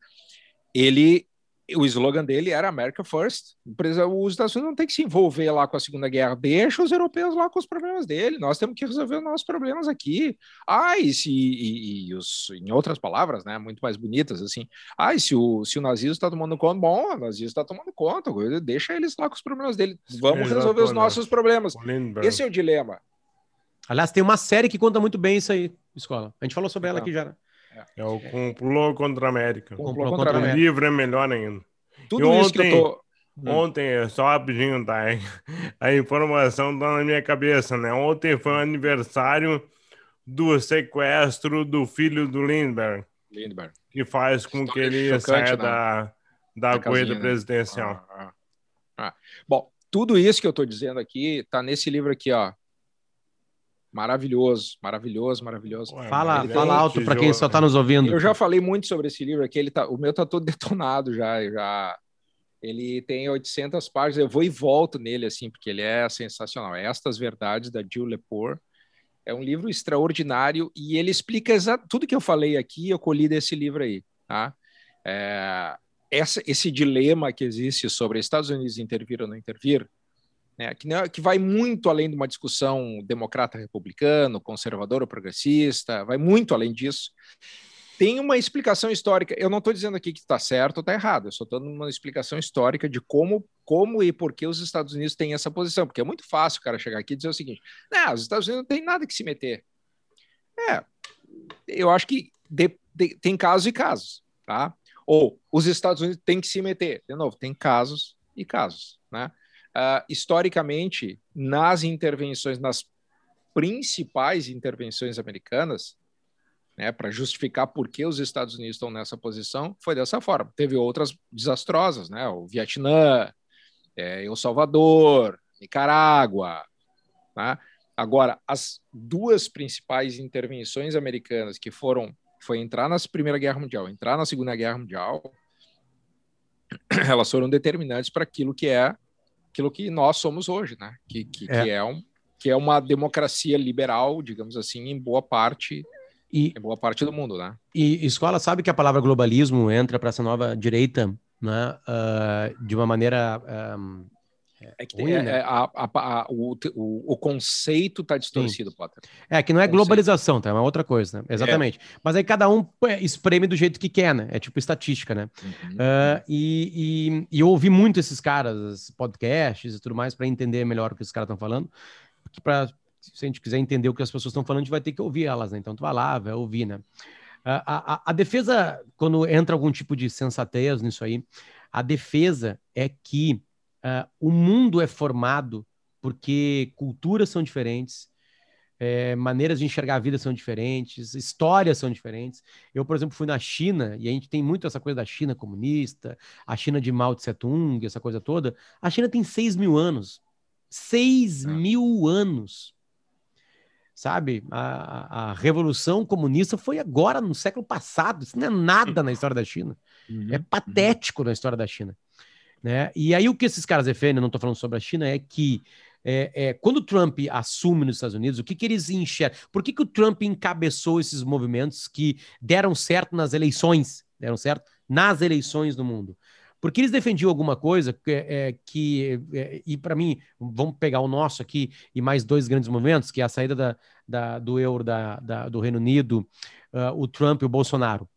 Ele o slogan dele era America First. Os Estados Unidos não tem que se envolver lá com a Segunda Guerra. Deixa os europeus lá com os problemas dele. Nós temos que resolver os nossos problemas aqui. Ah, e se, e, e os, em outras palavras, né, muito mais bonitas, assim. Ah, e se o, se o nazismo está tomando conta, bom, o nazismo está tomando conta. Deixa eles lá com os problemas dele. Vamos resolver os nossos problemas. Esse é o dilema. Aliás, tem uma série que conta muito bem isso aí, escola. A gente falou sobre ela aqui já. É, é o Complô contra a América. Complô contra a América. O livro é melhor ainda. Tudo e isso ontem, que eu tô... Hum. Ontem, só rapidinho, tá? A informação tá na minha cabeça, né? Ontem foi o aniversário do sequestro do filho do Lindbergh. Lindbergh. Que faz com que ele chocante, saia né? da, da, corrida né? presidencial. Ah, ah, ah. Bom, tudo isso que eu tô dizendo aqui tá nesse livro aqui, ó. Maravilhoso, maravilhoso, maravilhoso. Ué, fala, fala alto para quem só está nos ouvindo. Eu já falei muito sobre esse livro aqui, ele tá, o meu tá todo detonado já, já. Ele tem 800 páginas, eu vou e volto nele assim, porque ele é sensacional. Estas verdades da Jill Lepore. É um livro extraordinário e ele explica tudo que eu falei aqui, eu colhi desse livro aí, tá? É, essa, esse dilema que existe sobre Estados Unidos intervir ou não intervir, né, que, que, vai muito além de uma discussão democrata-republicano, conservador ou progressista, vai muito além disso. Tem uma explicação histórica. Eu não estou dizendo aqui que está certo ou está errado, eu só estou dando uma explicação histórica de como, como e por que os Estados Unidos têm essa posição, porque é muito fácil o cara chegar aqui e dizer o seguinte: não, os Estados Unidos não tem nada que se meter. É, eu acho que de, de, tem casos e casos, tá? Ou os Estados Unidos têm que se meter. De novo, tem casos e casos, né? Uh, historicamente, nas intervenções, nas principais intervenções americanas, né, para justificar por que os Estados Unidos estão nessa posição, foi dessa forma. Teve outras desastrosas, né, o Vietnã, é, El Salvador, Nicarágua. Né? Agora, as duas principais intervenções americanas que foram foi entrar na Primeira Guerra Mundial, entrar na Segunda Guerra Mundial, elas foram determinantes para aquilo que é aquilo que nós somos hoje, né? Que, que, é. que, é, um, que é uma democracia liberal, digamos assim, em boa parte e, em boa parte do mundo, né? E escola sabe que a palavra globalismo entra para essa nova direita, né? Uh, de uma maneira um, é que tem, né? é, a, a, a, o, o, conceito está distorcido, Sim. Potter. É que não é globalização, tá? É uma outra coisa, né? Exatamente. É. Mas aí cada um espreme do jeito que quer, né? É tipo estatística, né? Uhum. Uh, e, e, e, eu ouvi muito esses caras, podcasts e tudo mais, para entender melhor o que os caras estão falando. Para se a gente quiser entender o que as pessoas estão falando, a gente vai ter que ouvir elas, né? Então tu vai lá, vai ouvir, né? A, a, a defesa, quando entra algum tipo de sensatez nisso aí, a defesa é que uh, o mundo é formado porque culturas são diferentes, é, maneiras de enxergar a vida são diferentes, histórias são diferentes. Eu, por exemplo, fui na China, e a gente tem muito essa coisa da China comunista, a China de Mao Tse Tung, essa coisa toda. A China tem 6 mil anos. 6 é. mil anos. Sabe? A, a, Revolução Comunista foi agora, no século passado. Isso não é nada na história da China. Uhum, é uhum. patético uhum. na história da China. Né? E aí o que esses caras defendem, não estou falando sobre a China, é que é, é, quando o Trump assume nos Estados Unidos, o que, que eles enxergam? Por que, que o Trump encabeçou esses movimentos que deram certo nas eleições? Deram certo nas eleições do mundo. Porque eles defendiam alguma coisa que, é, que é, e para mim, vamos pegar o nosso aqui e mais dois grandes movimentos, que é a saída da, da do euro da, do Reino Unido, uh, o Trump e o Bolsonaro.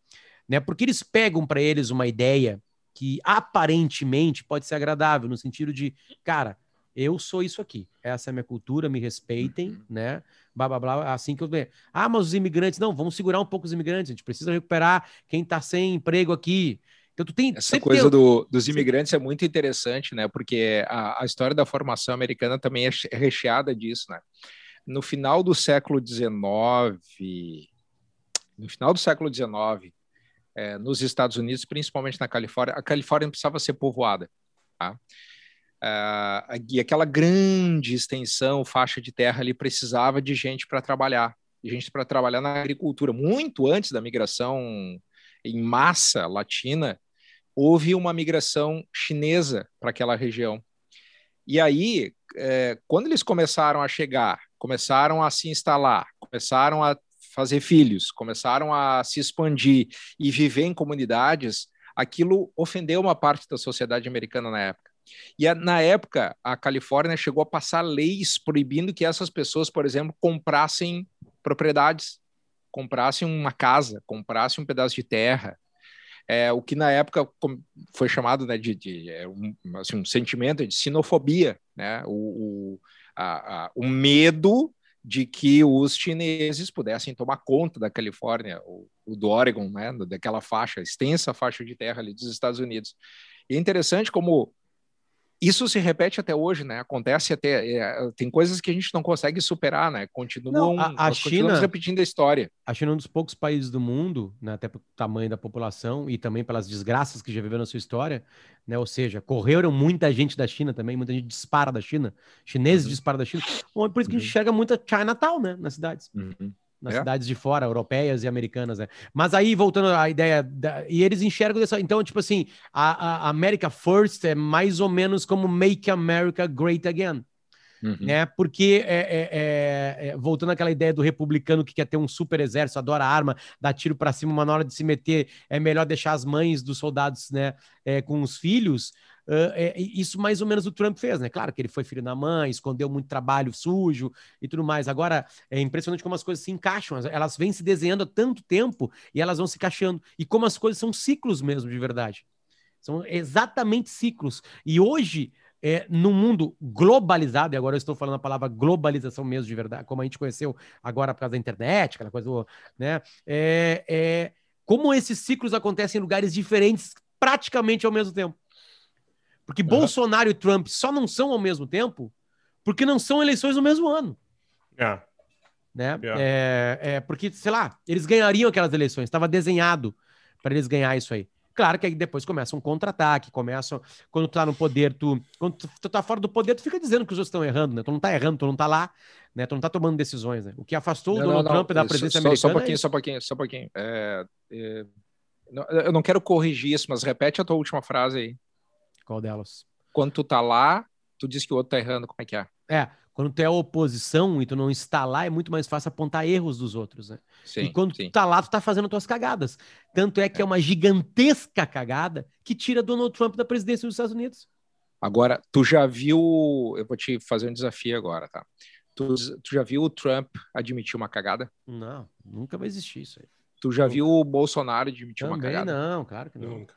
Né? Porque eles pegam para eles uma ideia que aparentemente pode ser agradável, no sentido de, cara, eu sou isso aqui, essa é a minha cultura, me respeitem, uhum. né? Blá, blá, blá, assim que eu vejo. Ah, mas os imigrantes, não, vamos segurar um pouco os imigrantes, a gente precisa recuperar quem está sem emprego aqui. Então, tu tem, Essa coisa tem... do, dos imigrantes é muito interessante, né? Porque a, a história da formação americana também é, é recheada disso, né? No final do século XIX, no final do século XIX, é, nos Estados Unidos, principalmente na Califórnia, a Califórnia precisava ser povoada. Tá? Uh, e aquela grande extensão, faixa de terra ali, precisava de gente para trabalhar, de gente para trabalhar na agricultura. Muito antes da migração em massa latina, houve uma migração chinesa para aquela região. E aí, é, quando eles começaram a chegar, começaram a se instalar, começaram a fazer filhos, começaram a se expandir e viver em comunidades, aquilo ofendeu uma parte da sociedade americana na época. E na época, a Califórnia chegou a passar leis proibindo que essas pessoas, por exemplo, comprassem propriedades, comprassem uma casa, comprassem um pedaço de terra. É, o que na época foi chamado né, de, de é, um, assim, um sentimento de sinofobia, né? o, o, a, a, o medo de que os chineses pudessem tomar conta da Califórnia, o, o do Oregon, né, daquela faixa, extensa faixa de terra ali dos Estados Unidos. E é interessante como isso se repete até hoje, né? Acontece até. É, tem coisas que a gente não consegue superar, né? Continuam, não, a, a China, repetindo a história. A China é um dos poucos países do mundo, né, até pelo tamanho da população e também pelas desgraças que já viveu na sua história, né? Ou seja, correram muita gente da China também, muita gente dispara da China, chineses uhum. disparam da China. Por isso que uhum. a gente uhum. enxerga muita Chinatown, né? Nas cidades. Uhum nas é. cidades de fora, europeias e americanas, né? Mas aí, voltando à ideia, da, e eles enxergam dessa. Então, tipo assim, a, a America First é mais ou menos como Make America Great Again. Uhum. Né? Porque, é, é, é, é voltando àquela ideia do republicano que quer ter um super exército, adora arma, dá tiro para cima, mas na hora de se meter é melhor deixar as mães dos soldados né, é, com os filhos. Uh, é, isso mais ou menos o Trump fez, né? Claro que ele foi filho da mãe, escondeu muito trabalho sujo e tudo mais. Agora, é impressionante como as coisas se encaixam. Elas vêm se desenhando há tanto tempo e elas vão se encaixando. E como as coisas são ciclos mesmo, de verdade. São exatamente ciclos. E hoje, é, no mundo globalizado, e agora eu estou falando a palavra globalização mesmo de verdade, como a gente conheceu agora por causa da internet, aquela coisa, né? É, é, como esses ciclos acontecem em lugares diferentes praticamente ao mesmo tempo. Porque uhum. Bolsonaro e Trump só não são ao mesmo tempo porque não são eleições no mesmo ano. Yeah. Né? Yeah. É, é, porque, sei lá, eles ganhariam aquelas eleições, estava desenhado para eles ganhar isso aí. Claro que aí depois começa um contra-ataque, começam. Quando tu tá no poder, tu. Quando tu, tu tá fora do poder, tu fica dizendo que os outros estão errando, né? Tu não tá errando, tu não tá lá, né? Tu não tá tomando decisões, né? O que afastou não, o Donald não, Trump da presidência só, americana. Só um pouquinho, é só um pouquinho, só um pouquinho. É, é, eu não quero corrigir isso, mas repete a tua última frase aí. Qual delas? Quando tu tá lá, tu diz que o outro tá errando, como é que é? É, quando tu é oposição e tu não está lá, é muito mais fácil apontar erros dos outros, né? Sim, e quando sim. tu tá lá, tu tá fazendo tuas cagadas. Tanto é que é. é uma gigantesca cagada que tira Donald Trump da presidência dos Estados Unidos. Agora, tu já viu. Eu vou te fazer um desafio agora, tá? Tu, tu já viu o Trump admitir uma cagada? Não, nunca vai existir isso aí. Tu já nunca. viu o Bolsonaro admitir Também uma cagada? Não, claro que não. Nunca.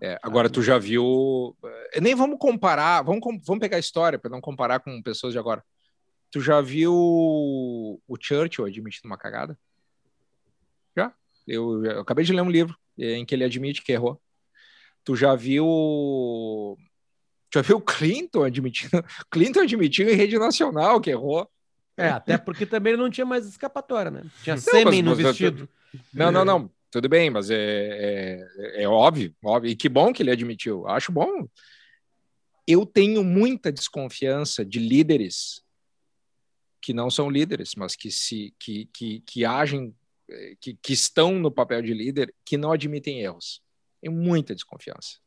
É, agora, tu já viu. Eh, nem vamos comparar, vamos, vamos pegar a história para não comparar com pessoas de agora. Tu Tu já viu o Churchill admitindo uma cagada? Já. Eu, eu acabei de ler um livro em que ele admite que errou. Tu já viu. Já viu o Clinton admitindo. Clinton admitiu em rede nacional que errou. É, até porque também ele não tinha mais escapatória, né? Tinha não, sêmen no vestido. Não, não, não. Tudo bem, mas é, é, é, óbvio, óbvio. E que bom que ele admitiu. Acho bom. Eu tenho muita desconfiança de líderes que não são líderes, mas que se que, que, que agem, eh, que, que estão no papel de líder, que não admitem erros. Tenho muita desconfiança.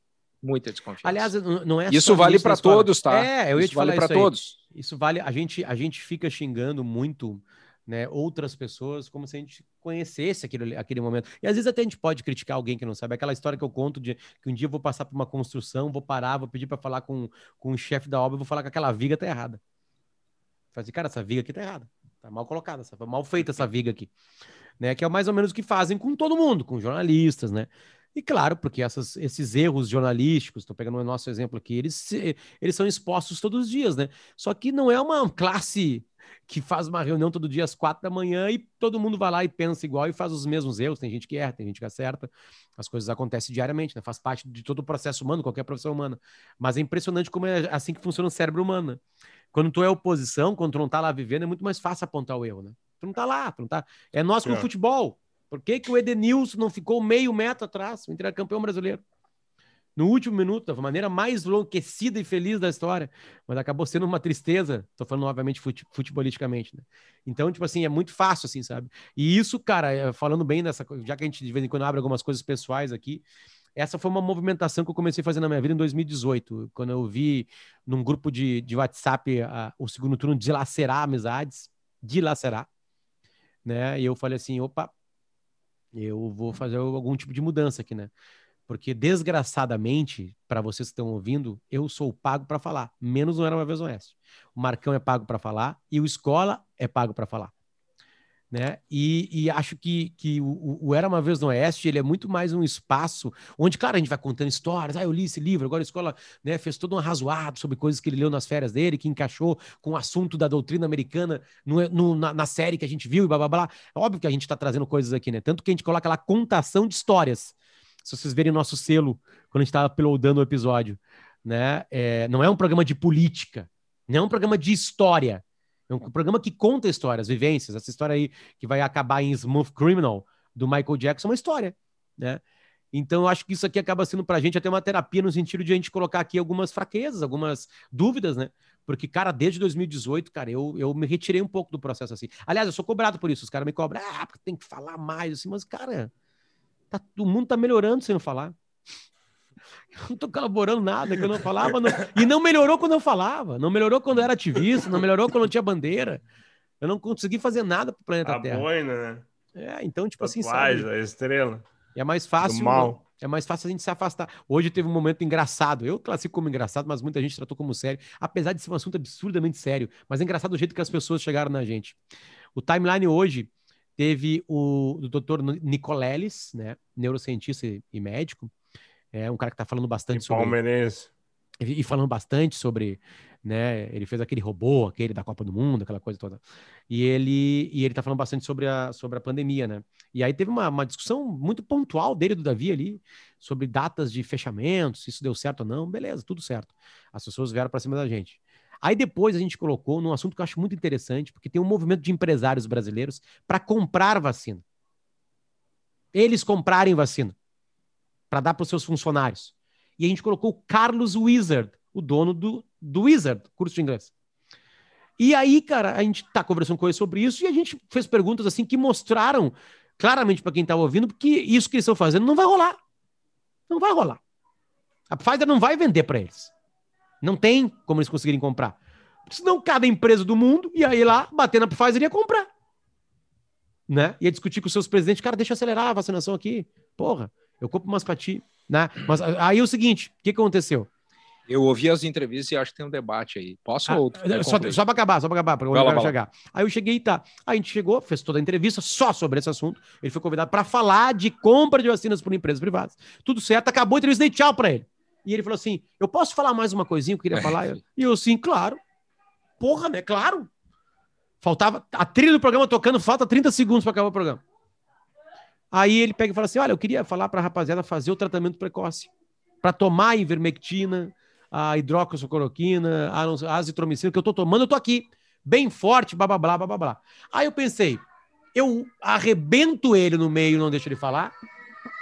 Muita desconfiança. Aliás, não é Isso vale para todos, tá? É, eu ia isso te vale para todos. Isso vale. A gente, a gente fica xingando muito né, outras pessoas como se a gente conhecesse aquele, aquele momento. E às vezes até a gente pode criticar alguém que não sabe. Aquela história que eu conto de que um dia eu vou passar por uma construção, vou parar, vou pedir para falar com, com o chefe da obra, vou falar que aquela viga tá errada. Fazer, cara, essa viga aqui tá errada. Tá mal colocada, tá mal feita essa viga aqui. Né? Que é mais ou menos o que fazem com todo mundo, com jornalistas, né? E claro, porque essas, esses erros jornalísticos, estou pegando o nosso exemplo aqui, eles, eles são expostos todos os dias, né? Só que não é uma classe que faz uma reunião todo dia às quatro da manhã e todo mundo vai lá e pensa igual e faz os mesmos erros. Tem gente que erra, tem gente que acerta. As coisas acontecem diariamente, né? Faz parte de todo o processo humano, qualquer profissão humana. Mas é impressionante como é assim que funciona o cérebro humano. Né? Quando tu é oposição, quando tu não tá lá vivendo, é muito mais fácil apontar o erro, né? Tu não tá lá, tu não tá. É nós com é. o futebol. Por que, que o Edenilson não ficou meio metro atrás? O Inter campeão brasileiro. No último minuto, da maneira mais enlouquecida e feliz da história, mas acabou sendo uma tristeza. Tô falando novamente fute, futebolisticamente, né? Então, tipo assim, é muito fácil, assim, sabe? E isso, cara, é, falando bem coisa, já que a gente de vez em quando abre algumas coisas pessoais aqui, essa foi uma movimentação que eu comecei a fazer na minha vida em 2018, quando eu vi num grupo de, de WhatsApp a, o segundo turno dilacerar amizades, dilacerar, né? E eu falei assim, opa, eu vou fazer algum tipo de mudança aqui, né? Porque, desgraçadamente, para vocês que estão ouvindo, eu sou pago para falar, menos não Era Uma Vez Oeste. O Marcão é pago para falar e o Escola é pago para falar. Né? E, e, acho que, que o, o, Era Uma Vez no Oeste ele é muito mais um espaço onde, claro, a gente vai contando histórias. Ah, eu li esse livro, agora a escola né, fez todo um arrazoado sobre coisas que ele leu nas férias dele, que encaixou com o assunto da doutrina americana no, no, na, na, série que a gente viu e blá blá blá. Óbvio que a gente está trazendo coisas aqui, né? Tanto que a gente coloca lá contação de histórias. Se vocês verem nosso selo quando a gente estava uploadando o episódio, né? É, não é um programa de política, não é um programa de história é um programa que conta histórias, vivências. Essa história aí que vai acabar em Smooth Criminal, do Michael Jackson, é uma história, né? Então, eu acho que isso aqui acaba sendo para a gente até uma terapia no sentido de a gente colocar aqui algumas fraquezas, algumas dúvidas, né? Porque, cara, desde 2018, cara, eu, eu me retirei um pouco do processo assim. Aliás, eu sou cobrado por isso. Os caras me cobram, ah, porque tem que falar mais, assim, mas, cara, tá, o mundo tá melhorando sem eu falar. Eu não tô colaborando nada que eu não falava. Não... E não melhorou quando eu falava. Não melhorou quando eu era ativista. Não melhorou quando eu tinha bandeira. Eu não consegui fazer nada pro planeta a Terra. Boina, né? É, então, tipo assim, sabe? a estrela. é mais fácil. Mal. É mais fácil a gente se afastar. Hoje teve um momento engraçado. Eu classifico como engraçado, mas muita gente tratou como sério, apesar de ser um assunto absurdamente sério. Mas é engraçado o jeito que as pessoas chegaram na gente. O timeline hoje teve o, o doutor Nicoleles, né, neurocientista e médico, é um cara que está falando bastante e sobre. Palmeirense. E, falando bastante sobre, né? Ele fez aquele robô, aquele da Copa do Mundo, aquela coisa toda. E ele e ele tá falando bastante sobre a, sobre a pandemia, né? E aí teve uma, uma discussão muito pontual dele do Davi ali sobre datas de fechamento, se isso deu certo ou não. Beleza, tudo certo. As pessoas vieram para cima da gente. Aí depois a gente colocou num assunto que eu acho muito interessante, porque tem um movimento de empresários brasileiros para comprar vacina. Eles comprarem vacina para dar para os seus funcionários. E a gente colocou o Carlos Wizard, o dono do, do Wizard, curso de inglês. E aí, cara, a gente tá conversando com ele sobre isso e a gente fez perguntas assim que mostraram claramente para quem estava ouvindo que isso que eles estão fazendo não vai rolar. Não vai rolar. A Pfizer não vai vender para eles. Não tem como eles conseguirem comprar. Senão cada empresa do mundo ia ir lá, bater na Pfizer e ia comprar. Né? Ia discutir com os seus presidentes, cara, deixa eu acelerar a vacinação aqui. Porra, eu compro umas pra ti, né? Mas aí é o seguinte, o que aconteceu? Eu ouvi as entrevistas e acho que tem um debate aí. Posso ah, ou só, só para acabar, só para acabar, para eu chegar. Aí eu cheguei e tá. Aí a gente chegou, fez toda a entrevista só sobre esse assunto. Ele foi convidado para falar de compra de vacinas por empresas privadas. Tudo certo, acabou a entrevista, dei tchau para ele. E ele falou assim: Eu posso falar mais uma coisinha que eu queria falar? e eu, sim, claro. Porra, né? Claro. Faltava a trilha do programa tocando, falta 30 segundos para acabar o programa. Aí ele pega e fala assim: Olha, eu queria falar para a rapaziada fazer o tratamento precoce. Para tomar a ivermectina, a hidroxicloroquina, a azitromicina, que eu tô tomando, eu tô aqui, bem forte, blá, blá, blá, blá, blá. Aí eu pensei, eu arrebento ele no meio e não deixo ele falar,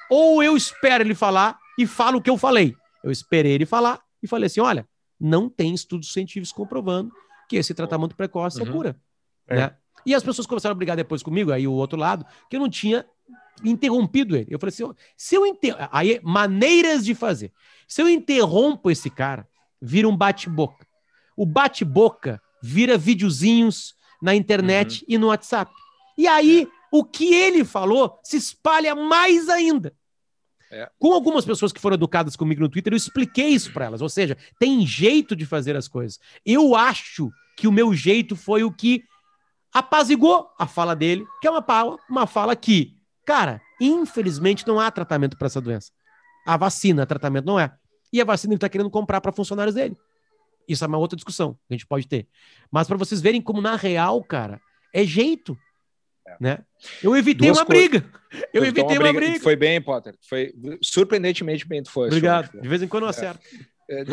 ou eu espero ele falar e falo o que eu falei. Eu esperei ele falar e falei assim: olha, não tem estudos científicos comprovando que esse tratamento precoce é uhum. é cura. É. Né? E as pessoas começaram a brigar depois comigo, aí o outro lado, que eu não tinha interrompido ele. Eu falei assim: se eu inter... aí maneiras de fazer. Se eu interrompo esse cara, vira um bate-boca. O bate-boca vira videozinhos na internet uhum. e no WhatsApp. E aí, o que ele falou se espalha mais ainda. É. Com algumas pessoas que foram educadas comigo no Twitter, eu expliquei isso para elas. Ou seja, tem jeito de fazer as coisas. Eu acho que o meu jeito foi o que apazigou a fala dele, que é uma, uma fala que, cara, infelizmente não há tratamento para essa doença. A vacina, tratamento não é. E a vacina ele está querendo comprar para funcionários dele. Isso é uma outra discussão que a gente pode ter. Mas para vocês verem como, na real, cara, é jeito. É. Né? Eu evitei Duas uma briga. Eu evitei uma, briga. briga. Foi bem, Potter. Foi surpreendentemente bem tu foi. Obrigado. De vez em quando eu é. acerto. É.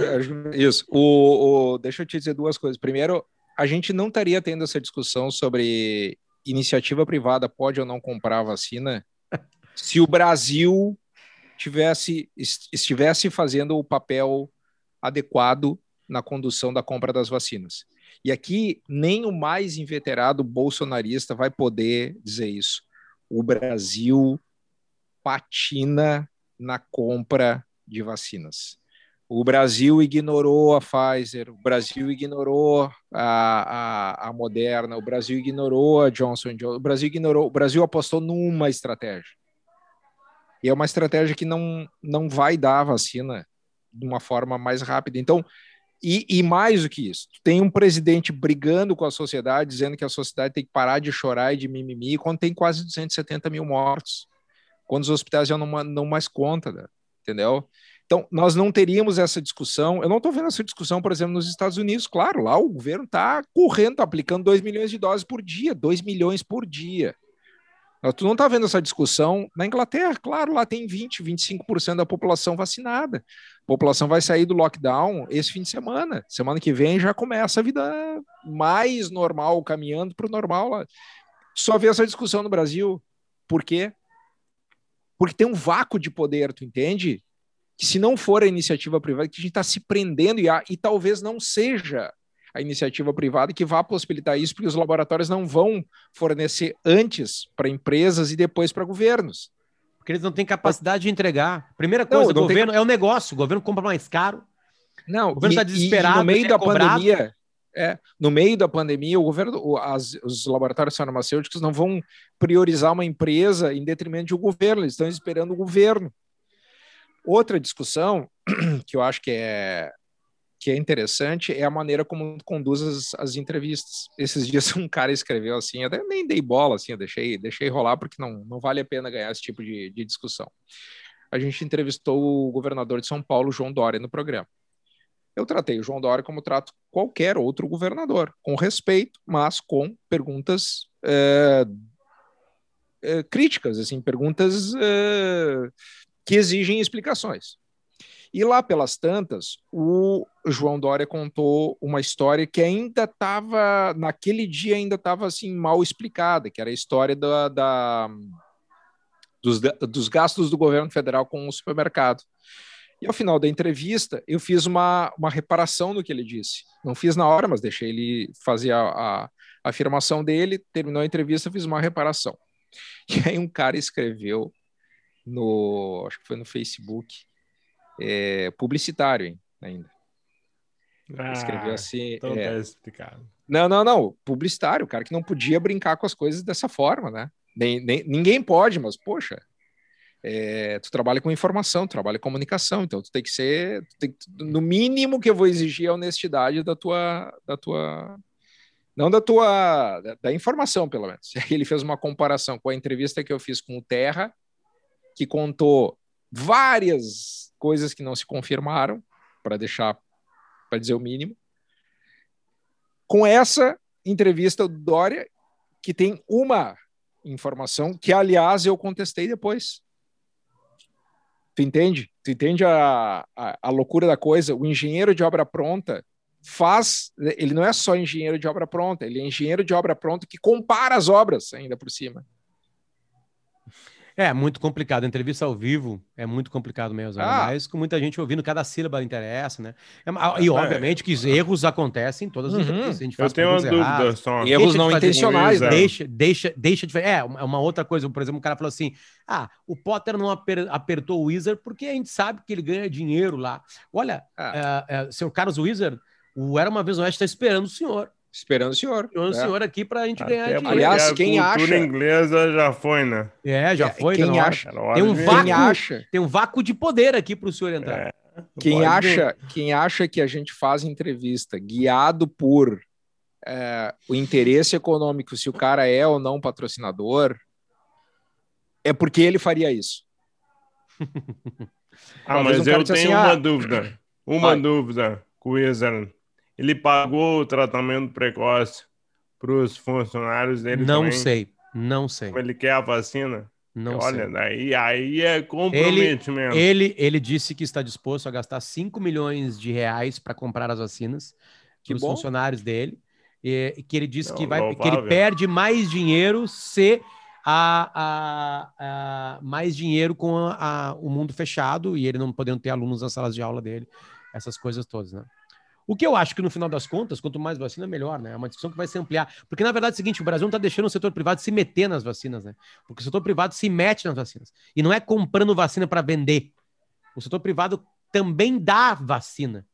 Isso. O, o, deixa eu te dizer duas coisas. Primeiro, a gente não estaria tendo essa discussão sobre iniciativa privada pode ou não comprar a vacina se o Brasil tivesse, estivesse fazendo o papel adequado na condução da compra das vacinas. E aqui nem o mais inveterado bolsonarista vai poder dizer isso. O Brasil patina na compra de vacinas. O Brasil ignorou a Pfizer, o Brasil ignorou a, a, a Moderna, o Brasil ignorou a Johnson Johnson, o Brasil ignorou, o Brasil apostou numa estratégia. E é uma estratégia que não, não vai dar a vacina de uma forma mais rápida. Então, e, e, mais do que isso, tem um presidente brigando com a sociedade, dizendo que a sociedade tem que parar de chorar e de mimimi, quando tem quase 270 mil mortos, quando os hospitais já não, não mais conta, né? entendeu? Então, nós não teríamos essa discussão. Eu não estou vendo essa discussão, por exemplo, nos Estados Unidos. Claro, lá o governo está correndo, tá aplicando 2 milhões de doses por dia, 2 milhões por dia. Tu não está vendo essa discussão na Inglaterra, claro, lá tem 20, 25% da população vacinada. A população vai sair do lockdown esse fim de semana. Semana que vem já começa a vida mais normal, caminhando para o normal lá. Só vê essa discussão no Brasil. Por quê? Porque tem um vácuo de poder, tu entende? Que se não for a iniciativa privada, que a gente está se prendendo e, e talvez não seja a iniciativa privada que vá possibilitar isso, porque os laboratórios não vão fornecer antes para empresas e depois para governos. Porque eles não têm capacidade de entregar. Primeira coisa, o governo tem... é o negócio, o governo compra mais caro. Não, o governo está desesperado. E, no meio da cobrado. pandemia, é, no meio da pandemia, o governo, as, os laboratórios farmacêuticos não vão priorizar uma empresa em detrimento de um governo, eles estão esperando o governo. Outra discussão que eu acho que é que é interessante é a maneira como conduz as, as, entrevistas. Esses dias um cara escreveu assim, eu nem dei bola, assim, eu deixei, deixei rolar porque não, não vale a pena ganhar esse tipo de, de discussão. A gente entrevistou o governador de São Paulo, João Dória, no programa. Eu tratei o João Dória como trato qualquer outro governador, com respeito, mas com perguntas é, é, críticas, assim, perguntas é, que exigem explicações. E lá pelas tantas, o João Dória contou uma história que ainda estava, naquele dia ainda estava assim mal explicada, que era a história da, da dos, dos gastos do governo federal com o supermercado. E ao final da entrevista, eu fiz uma, uma reparação no que ele disse. Não fiz na hora, mas deixei ele fazer a, a, a afirmação dele, terminou a entrevista, fiz uma reparação. E aí um cara escreveu no, acho que foi no Facebook, é, publicitário ainda. Ah, Escreveu assim. Então é... tá explicado. Não, não, não. Publicitário, o cara que não podia brincar com as coisas dessa forma, né? Nem, nem, ninguém pode, mas, poxa, é, tu trabalha com informação, tu trabalha com comunicação, então tu tem que ser, tem, no mínimo que eu vou exigir a honestidade da tua, da tua, não da tua, da, da informação, pelo menos. Ele fez uma comparação com a entrevista que eu fiz com o Terra, que contou várias coisas que não se confirmaram, para deixar, para dizer o mínimo. Com essa entrevista do Dória que tem uma informação que, aliás, eu contestei depois. Tu entende? Tu entende a, a, a loucura da coisa? O engenheiro de obra pronta faz, ele não é só engenheiro de obra pronta, ele é engenheiro de obra pronta que compara as obras ainda por cima. É, muito complicado. Entrevista ao vivo é muito complicado mesmo. Ah. Mas com muita gente ouvindo, cada sílaba interessa, né? É, e é. obviamente que erros acontecem em todas as uhum. entrevistas. A gente faz Eu tenho uma dúvida só. Erros não intencionais, né? Deixa, deixa, deixa de fazer. É, uma outra coisa. Por exemplo, um cara falou assim: ah, o Potter não aper, apertou o Wizard porque a gente sabe que ele ganha dinheiro lá. Olha, ah. é, é, seu Carlos Wizard, o Era Uma Vez Oeste está esperando o senhor. Esperando o senhor. Esperando o é. senhor aqui para a gente Até ganhar dinheiro. Aliás, quem a acha. inglesa já foi, né? É, já é, foi. Quem acha. Tem um, vácuo, acha. tem um vácuo de poder aqui para o senhor entrar. É, quem, acha, quem acha que a gente faz entrevista guiado por é, o interesse econômico, se o cara é ou não patrocinador, é porque ele faria isso. ah, mas um eu tenho assim, uma ah, dúvida. Uma vai. dúvida Wizard ele pagou o tratamento precoce para os funcionários dele Não também? sei, não sei. Ele quer a vacina? Não Olha, sei. daí aí é comprometimento. Ele, ele, ele disse que está disposto a gastar 5 milhões de reais para comprar as vacinas para os funcionários dele. E que ele disse Não, que, vai, que ele perde mais dinheiro se a, a, a mais dinheiro com a, o mundo fechado e ele não podendo ter alunos nas salas de aula dele, essas coisas todas, né? O que eu acho que no final das contas, quanto mais vacina, melhor, né? É uma discussão que vai se ampliar. Porque na verdade é o seguinte: o Brasil não está deixando o setor privado se meter nas vacinas, né? Porque o setor privado se mete nas vacinas. E não é comprando vacina para vender. O setor privado também dá vacina.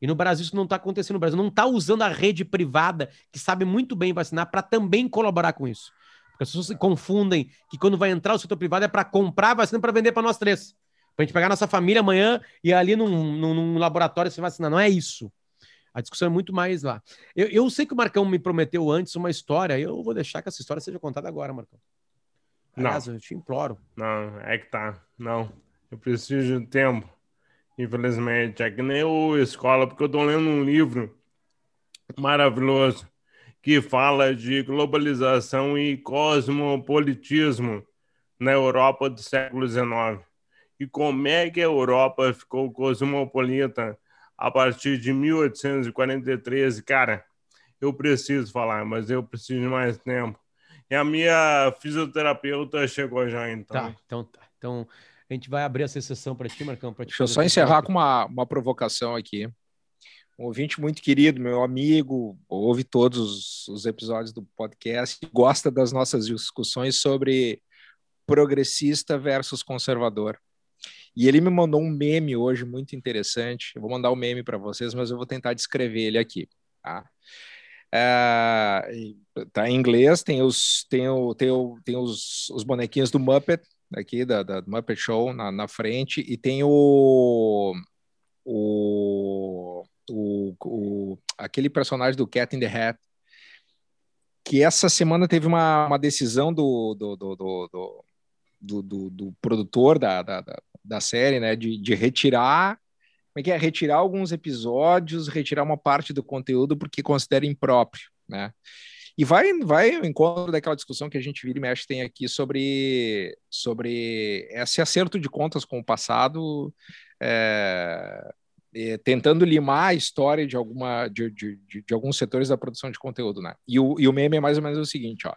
E no Brasil isso não está acontecendo. O Brasil não está usando a rede privada, que sabe muito bem vacinar, para também colaborar com isso. Porque as pessoas se confundem que quando vai entrar o setor privado é para comprar vacina para vender para nós três. Para a gente pegar nossa família amanhã e ali num, num, num laboratório se vacinar. Não é isso. A discussão é muito mais lá. Eu, eu sei que o Marcão me prometeu antes uma história, eu vou deixar que essa história seja contada agora, Marcão. Aliás, não. eu te imploro. Não, é que tá. Não. Eu preciso de tempo. Infelizmente. É que nem o escola, porque eu tô lendo um livro maravilhoso que fala de globalização e cosmopolitismo na Europa do século XIX. E como é que a Europa ficou cosmopolita a partir de 1843. Cara, eu preciso falar, mas eu preciso de mais tempo. E a minha fisioterapeuta chegou já, então. Tá, então tá. Então a gente vai abrir essa sessão para ti, Marcão. Pra Deixa eu só encerrar com uma, uma provocação aqui. Um ouvinte muito querido, meu amigo, ouve todos os, os episódios do podcast, gosta das nossas discussões sobre progressista versus conservador. E ele me mandou um meme hoje muito interessante. Eu vou mandar o um meme para vocês, mas eu vou tentar descrever ele aqui. Tá? É, tá em inglês, tem os, tem o, tem o, tem os, os bonequinhos do Muppet aqui, da, da Muppet Show na, na frente, e tem o, o, o, o, aquele personagem do Cat in the Hat, que essa semana teve uma, uma decisão do, do, do, do, do, do, produtor da, da, da série, né? De, de retirar. Como é que é? Retirar alguns episódios, retirar uma parte do conteúdo porque considera impróprio, né? E vai, vai ao encontro daquela discussão que a gente vira e mexe tem aqui sobre, sobre esse acerto de contas com o passado, é, é, tentando limar a história de, alguma, de, de, de, de, alguns setores da produção de conteúdo. Né? E, o, e o meme é mais ou menos o seguinte: ó,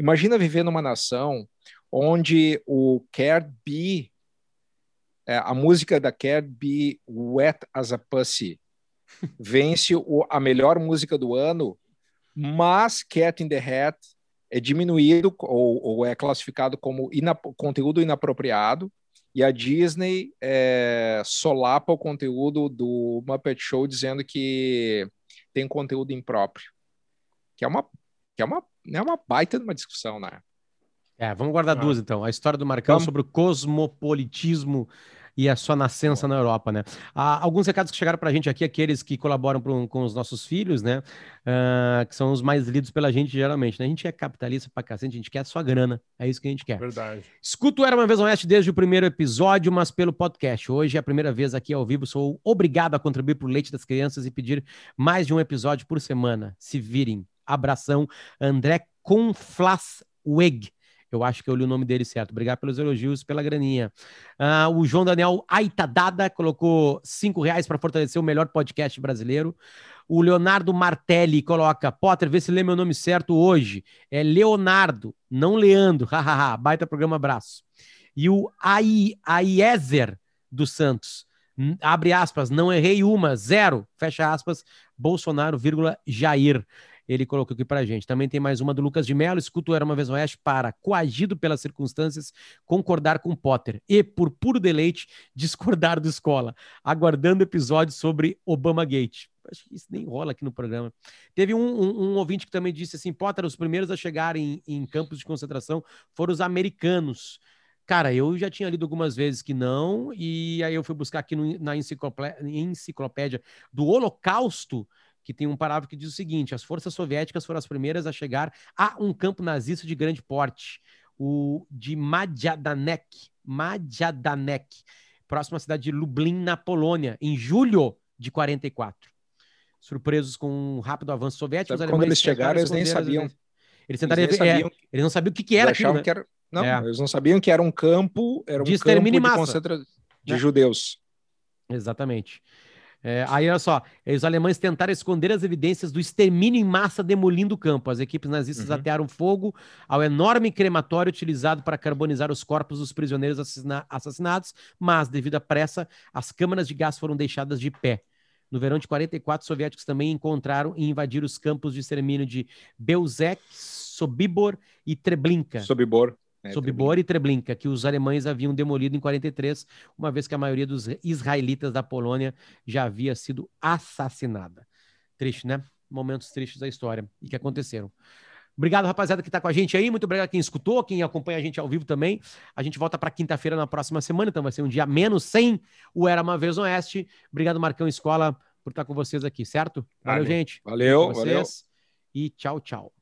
imagina viver numa nação onde o Care Be é, a música da Can't Be Wet as a Pussy vence o, a melhor música do ano, mas Cat in the Hat é diminuído ou, ou é classificado como inap conteúdo inapropriado e a Disney é, solapa o conteúdo do Muppet Show dizendo que tem conteúdo impróprio, que é uma que é uma é uma baita de uma discussão, né? É, vamos guardar ah. duas então. A história do Marcão vamos. sobre o cosmopolitismo e a sua nascença na Europa, né? Há alguns recados que chegaram para a gente aqui, aqueles que colaboram pro, com os nossos filhos, né? Uh, que são os mais lidos pela gente, geralmente, né? A gente é capitalista pra cacete, a gente quer a sua grana. É isso que a gente quer. Verdade. Escuto Era Uma Vez Oeste desde o primeiro episódio, mas pelo podcast. Hoje é a primeira vez aqui ao vivo, sou obrigado a contribuir pro leite das crianças e pedir mais de um episódio por semana. Se virem. Abração, André Conflasweg. Eu acho que eu li o nome dele certo. Obrigado pelos elogios, pela graninha. Uh, o João Daniel Aitadada colocou cinco reais para fortalecer o melhor podcast brasileiro. O Leonardo Martelli coloca: Potter, vê se lê meu nome certo hoje. É Leonardo, não Leandro. Hahaha, baita programa, abraço. E o Aiezer dos Santos. Abre aspas, não errei uma, zero, fecha aspas, Bolsonaro, vírgula, Jair ele colocou aqui pra gente. Também tem mais uma do Lucas de Mello, escuto Era Uma Vez Oeste para, coagido pelas circunstâncias, concordar com Potter e, por puro deleite, discordar do Escola, aguardando episódio sobre Obama Gate. Acho que isso nem rola aqui no programa. Teve um, um, um ouvinte que também disse assim, Potter, os primeiros a chegarem em, em campos de concentração foram os americanos. Cara, eu já tinha lido algumas vezes que não, e aí eu fui buscar aqui no, na enciclopédia do Holocausto, que tem um parágrafo que diz o seguinte: as forças soviéticas foram as primeiras a chegar a um campo nazista de grande porte, o de Majdanek, Majdanek, próximo à cidade de Lublin, na Polônia, em julho de 44. Surpresos com um rápido avanço soviético, Sabe, quando eles chegaram, eles nem sabiam. Eles tentaram, eles, sabiam, é, eles não sabiam o que, que era aquilo. Né? Que era, não, é. eles não sabiam que era um campo, era um de campo de concentração de né? judeus. Exatamente. É, aí, olha só, os alemães tentaram esconder as evidências do extermínio em massa demolindo o campo. As equipes nazistas uhum. atearam fogo ao enorme crematório utilizado para carbonizar os corpos dos prisioneiros assassinados, mas, devido à pressa, as câmaras de gás foram deixadas de pé. No verão de 44, os soviéticos também encontraram e invadiram os campos de extermínio de Belzec, Sobibor e Treblinka. Sobibor. É, Sobibor e Treblinka, que os alemães haviam demolido em 43, uma vez que a maioria dos israelitas da Polônia já havia sido assassinada. Triste, né? Momentos tristes da história e que aconteceram. Obrigado, rapaziada, que está com a gente aí. Muito obrigado a quem escutou, quem acompanha a gente ao vivo também. A gente volta para quinta-feira na próxima semana, então vai ser um dia menos sem o Era Uma Vez Oeste. Obrigado, Marcão Escola, por estar com vocês aqui, certo? Valeu, valeu. gente. Valeu, valeu. E tchau, tchau.